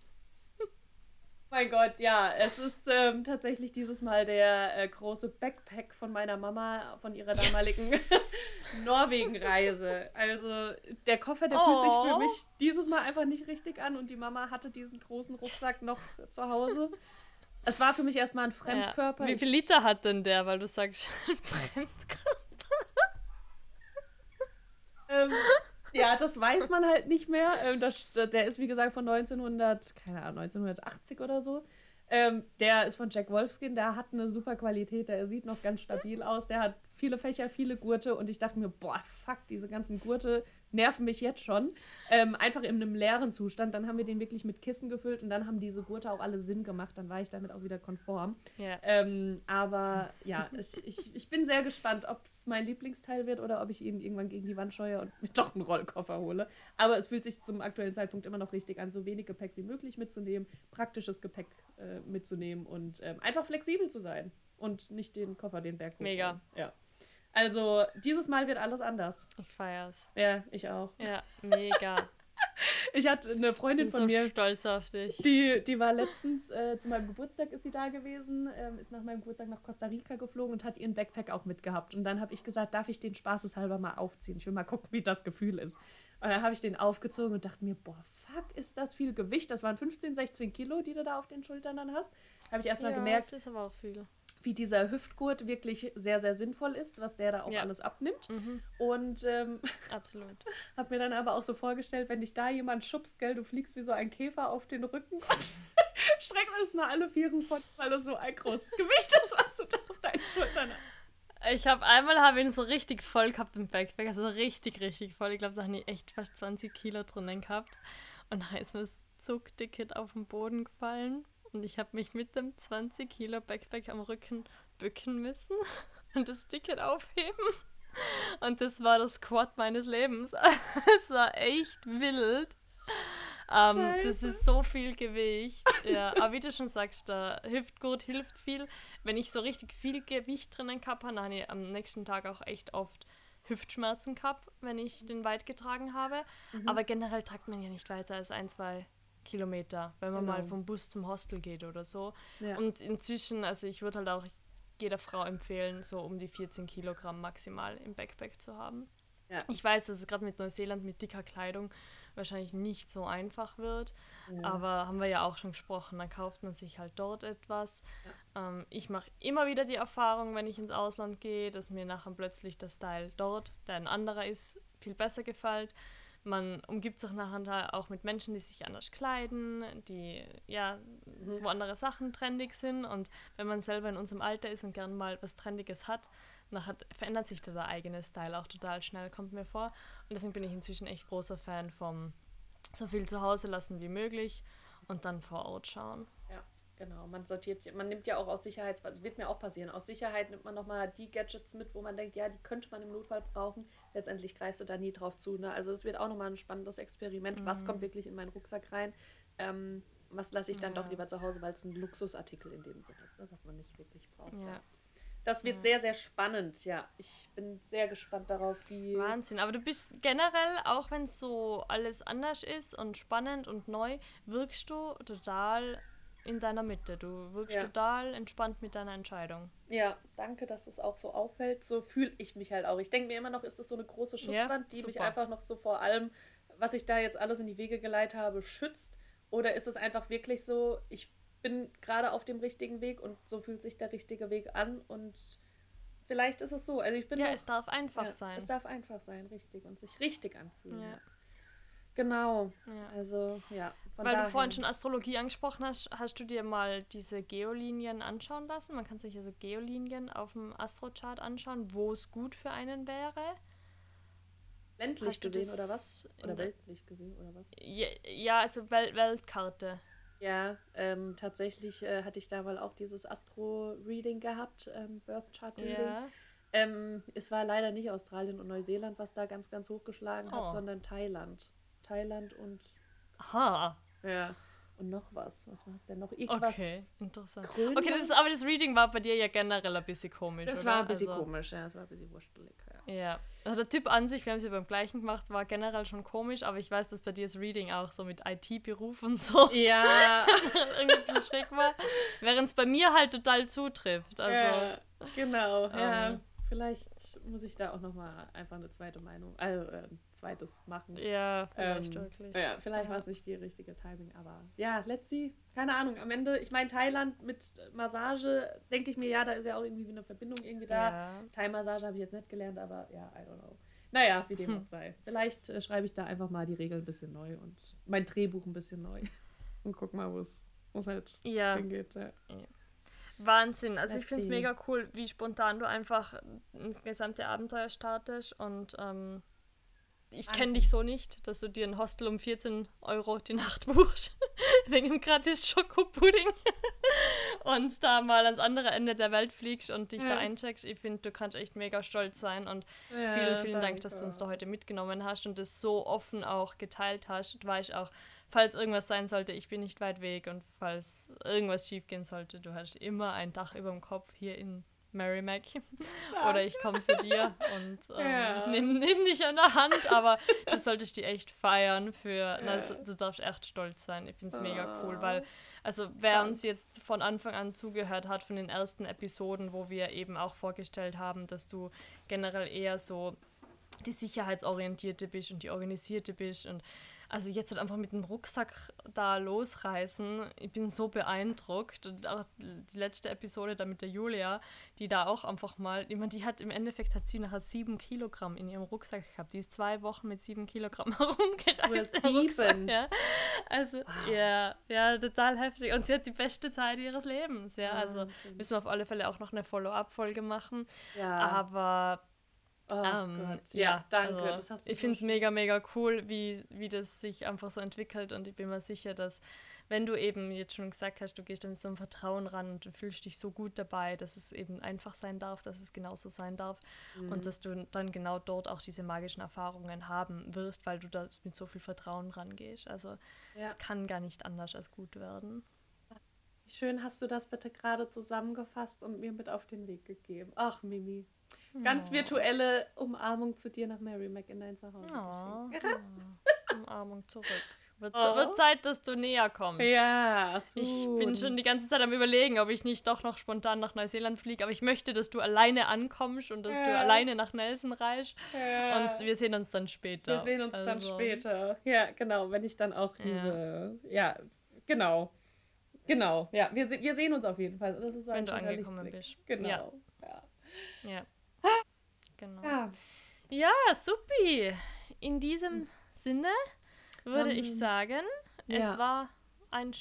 mein Gott, ja, es ist ähm, tatsächlich dieses Mal der äh, große Backpack von meiner Mama von ihrer damaligen yes. Norwegen-Reise. Also der Koffer, der oh. fühlt sich für mich dieses Mal einfach nicht richtig an und die Mama hatte diesen großen Rucksack yes. noch zu Hause. Es war für mich erstmal ein Fremdkörper. Ja. Wie viel Liter hat denn der, weil du sagst Fremdkörper? ähm, ja, das weiß man halt nicht mehr. Ähm, das, der ist, wie gesagt, von 1900, keine Ahnung, 1980 oder so. Ähm, der ist von Jack Wolfskin, der hat eine super Qualität, der sieht noch ganz stabil aus, der hat viele Fächer, viele Gurte und ich dachte mir, boah, fuck, diese ganzen Gurte nerven mich jetzt schon. Ähm, einfach in einem leeren Zustand. Dann haben wir den wirklich mit Kissen gefüllt und dann haben diese Gurte auch alle Sinn gemacht. Dann war ich damit auch wieder konform. Yeah. Ähm, aber ja, ich, ich, ich bin sehr gespannt, ob es mein Lieblingsteil wird oder ob ich ihn irgendwann gegen die Wand scheue und mir doch einen Rollkoffer hole. Aber es fühlt sich zum aktuellen Zeitpunkt immer noch richtig an, so wenig Gepäck wie möglich mitzunehmen, praktisches Gepäck äh, mitzunehmen und ähm, einfach flexibel zu sein und nicht den Koffer den Berg hoch. Mega. Ja. Also, dieses Mal wird alles anders. Ich feier's. Ja, ich auch. Ja, mega. ich hatte eine Freundin ich bin von so mir. stolz auf dich. Die, die war letztens äh, zu meinem Geburtstag ist sie da gewesen, ähm, ist nach meinem Geburtstag nach Costa Rica geflogen und hat ihren Backpack auch mitgehabt. Und dann habe ich gesagt, darf ich den spaßeshalber mal aufziehen? Ich will mal gucken, wie das Gefühl ist. Und dann habe ich den aufgezogen und dachte mir, boah, fuck, ist das viel Gewicht? Das waren 15, 16 Kilo, die du da auf den Schultern dann hast. Habe ich erstmal ja, gemerkt. Das ist aber auch viel wie dieser Hüftgurt wirklich sehr, sehr sinnvoll ist, was der da auch ja. alles abnimmt. Mhm. Und ähm, absolut. habe mir dann aber auch so vorgestellt, wenn dich da jemand schubst, gell, du fliegst wie so ein Käfer auf den Rücken und streckst erstmal alle Vieren von, weil das so ein großes Gewicht ist, was du da auf deinen Schultern hast. Ich habe einmal hab ihn so richtig voll gehabt im Backpack, also richtig, richtig voll. Ich glaube, da haben die echt fast 20 Kilo drinnen gehabt. Und dann ist mir das Zugticket auf den Boden gefallen. Und ich habe mich mit dem 20 Kilo Backpack am Rücken bücken müssen und das Ticket aufheben. Und das war das Quad meines Lebens. es war echt wild. Um, ähm, das ist so viel Gewicht. Ja, aber wie du schon sagst, der Hüftgurt hilft viel. Wenn ich so richtig viel Gewicht drinnen gehabt habe, dann habe ich am nächsten Tag auch echt oft Hüftschmerzen gehabt, wenn ich den weit getragen habe. Mhm. Aber generell tragt man ja nicht weiter als ein, zwei Kilometer, wenn man genau. mal vom Bus zum Hostel geht oder so. Ja. Und inzwischen, also ich würde halt auch jeder Frau empfehlen, so um die 14 Kilogramm maximal im Backpack zu haben. Ja. Ich weiß, dass es gerade mit Neuseeland mit dicker Kleidung wahrscheinlich nicht so einfach wird, ja. aber haben wir ja auch schon gesprochen, dann kauft man sich halt dort etwas. Ähm, ich mache immer wieder die Erfahrung, wenn ich ins Ausland gehe, dass mir nachher plötzlich der Style dort, der ein anderer ist, viel besser gefällt man umgibt sich nachher auch mit Menschen, die sich anders kleiden, die ja, mhm. wo andere Sachen trendig sind. Und wenn man selber in unserem Alter ist und gern mal was Trendiges hat, nachher verändert sich der eigene Style auch total schnell, kommt mir vor. Und deswegen bin ich inzwischen echt großer Fan vom so viel zu Hause lassen wie möglich und dann vor Ort schauen. Ja. Genau, man sortiert, man nimmt ja auch aus Sicherheit, wird mir auch passieren, aus Sicherheit nimmt man nochmal die Gadgets mit, wo man denkt, ja, die könnte man im Notfall brauchen. Letztendlich greifst du da nie drauf zu. Ne? Also es wird auch nochmal ein spannendes Experiment. Mhm. Was kommt wirklich in meinen Rucksack rein? Ähm, was lasse ich dann ja. doch lieber zu Hause, weil es ein Luxusartikel in dem Sinne ist, ne? was man nicht wirklich braucht. Ja. Das wird ja. sehr, sehr spannend, ja. Ich bin sehr gespannt darauf, wie. Wahnsinn, aber du bist generell, auch wenn es so alles anders ist und spannend und neu, wirkst du total in deiner Mitte. Du wirkst ja. total entspannt mit deiner Entscheidung. Ja, danke, dass es auch so auffällt. So fühle ich mich halt auch. Ich denke mir immer noch, ist das so eine große Schutzwand, ja, die mich einfach noch so vor allem, was ich da jetzt alles in die Wege geleitet habe, schützt? Oder ist es einfach wirklich so, ich bin gerade auf dem richtigen Weg und so fühlt sich der richtige Weg an und vielleicht ist es so. Also ich bin ja, noch, es darf einfach ja, sein. Es darf einfach sein, richtig und sich richtig anfühlen. Ja. Genau. Ja. Also, ja. Weil dahin. du vorhin schon Astrologie angesprochen hast, hast du dir mal diese Geolinien anschauen lassen? Man kann sich also Geolinien auf dem Astrochart anschauen, wo es gut für einen wäre. Ländlich gesehen oder was? Oder weltlich gesehen oder was? Ja, ja also Wel Weltkarte. Ja, ähm, tatsächlich äh, hatte ich da mal auch dieses Astro-Reading gehabt, ähm, Birth Chart Reading. Ja. Ähm, es war leider nicht Australien und Neuseeland, was da ganz, ganz hochgeschlagen hat, oh. sondern Thailand. Thailand und. Aha. Ja. Und noch was. Was war es denn noch? Irgendwas. Okay, interessant. Grönland? Okay, das ist, aber das Reading war bei dir ja generell ein bisschen komisch. Das oder? war ein bisschen also, komisch, ja. Es war ein bisschen wurstelig. Ja. ja. Also der Typ an sich, wir haben es ja beim gleichen gemacht, war generell schon komisch, aber ich weiß, dass bei dir das Reading auch so mit IT-Beruf und so. Ja. irgendwie schräg war. Während es bei mir halt total zutrifft. Also, ja, genau. Ähm, ja. Vielleicht muss ich da auch nochmal einfach eine zweite Meinung, also äh, ein zweites machen. Ja, vielleicht ähm, wirklich. Ja, vielleicht ja. war es nicht die richtige Timing, aber ja, let's see. Keine Ahnung. Am Ende, ich meine, Thailand mit Massage, denke ich mir, ja, da ist ja auch irgendwie eine Verbindung irgendwie da. Ja. Thai-Massage habe ich jetzt nicht gelernt, aber ja, I don't know. Naja, wie dem hm. auch sei. Vielleicht äh, schreibe ich da einfach mal die Regeln ein bisschen neu und mein Drehbuch ein bisschen neu. und guck mal, wo es halt ja. hingeht. Ja. Wahnsinn. Also Let's ich finde es mega cool, wie spontan du einfach ins gesamte Abenteuer startest und ähm, ich kenne dich so nicht, dass du dir ein Hostel um 14 Euro die Nacht buchst, wegen dem gratis Schokopudding und da mal ans andere Ende der Welt fliegst und dich ja. da eincheckst. Ich finde, du kannst echt mega stolz sein und ja, vielen, vielen danke. Dank, dass du uns da heute mitgenommen hast und das so offen auch geteilt hast. Du weißt auch, falls irgendwas sein sollte, ich bin nicht weit weg und falls irgendwas schief gehen sollte, du hast immer ein Dach über dem Kopf hier in Mary Mac. Oder ich komme zu dir und ähm, ja. nimm, nimm dich an der Hand, aber du solltest die echt feiern für, ja. na, du darfst echt stolz sein. Ich finde es oh. mega cool, weil, also wer uns jetzt von Anfang an zugehört hat, von den ersten Episoden, wo wir eben auch vorgestellt haben, dass du generell eher so die sicherheitsorientierte bist und die organisierte bist und also jetzt halt einfach mit dem Rucksack da losreißen, ich bin so beeindruckt. Und auch die letzte Episode da mit der Julia, die da auch einfach mal, ich meine, die hat im Endeffekt hat sie nachher sieben Kilogramm in ihrem Rucksack gehabt. Die ist zwei Wochen mit sieben Kilogramm herumgereist. Sieben. Rucksack, ja. Also, wow. ja, ja, total heftig. Und sie hat die beste Zeit ihres Lebens, ja. Also müssen wir auf alle Fälle auch noch eine Follow-up-Folge machen. Ja. Aber Oh ähm, ja, ja, danke. Also, ich finde es mega, mega cool, wie, wie das sich einfach so entwickelt und ich bin mir sicher, dass wenn du eben jetzt schon gesagt hast, du gehst dann mit so einem Vertrauen ran und du fühlst dich so gut dabei, dass es eben einfach sein darf, dass es genauso sein darf mhm. und dass du dann genau dort auch diese magischen Erfahrungen haben wirst, weil du da mit so viel Vertrauen rangehst. Also ja. es kann gar nicht anders als gut werden. Wie schön hast du das bitte gerade zusammengefasst und mir mit auf den Weg gegeben. Ach, Mimi. Ganz oh. virtuelle Umarmung zu dir nach Mary Mac in dein Zuhause. Oh. oh. Umarmung zurück. Wird, oh. wird, Zeit, dass du näher kommst. Ja, so. Ich bin schon die ganze Zeit am überlegen, ob ich nicht doch noch spontan nach Neuseeland fliege, aber ich möchte, dass du alleine ankommst und dass ja. du alleine nach Nelson reist. Ja. Und wir sehen uns dann später. Wir sehen uns also. dann später. Ja, genau, wenn ich dann auch diese, ja, ja genau. Genau, ja, wir, wir sehen uns auf jeden Fall. Das ist wenn du angekommen bist. Genau. Ja. ja. Genau. Ja, ja supi. In diesem hm. Sinne würde um, ich sagen, ja. es war ein,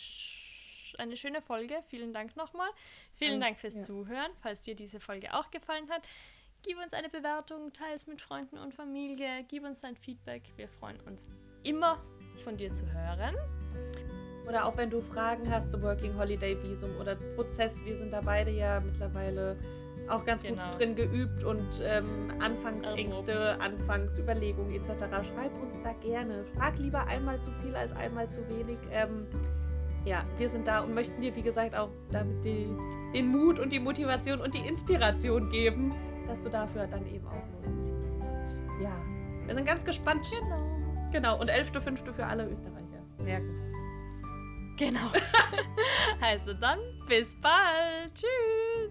eine schöne Folge. Vielen Dank nochmal. Vielen ein, Dank fürs ja. Zuhören. Falls dir diese Folge auch gefallen hat, gib uns eine Bewertung, teile es mit Freunden und Familie, gib uns dein Feedback. Wir freuen uns immer von dir zu hören. Oder auch wenn du Fragen hast zum Working Holiday Visum oder Prozess, wir sind da beide ja mittlerweile auch ganz genau. gut drin geübt und ähm, Anfangsängste, Anfangsüberlegungen etc. Schreib uns da gerne. Frag lieber einmal zu viel als einmal zu wenig. Ähm, ja, wir sind da und möchten dir, wie gesagt, auch damit die, den Mut und die Motivation und die Inspiration geben, dass du dafür dann eben auch losziehst. Ja, wir sind ganz gespannt. Genau. Genau, und 11.05. für alle Österreicher. Merken. Genau. also dann, bis bald. Tschüss.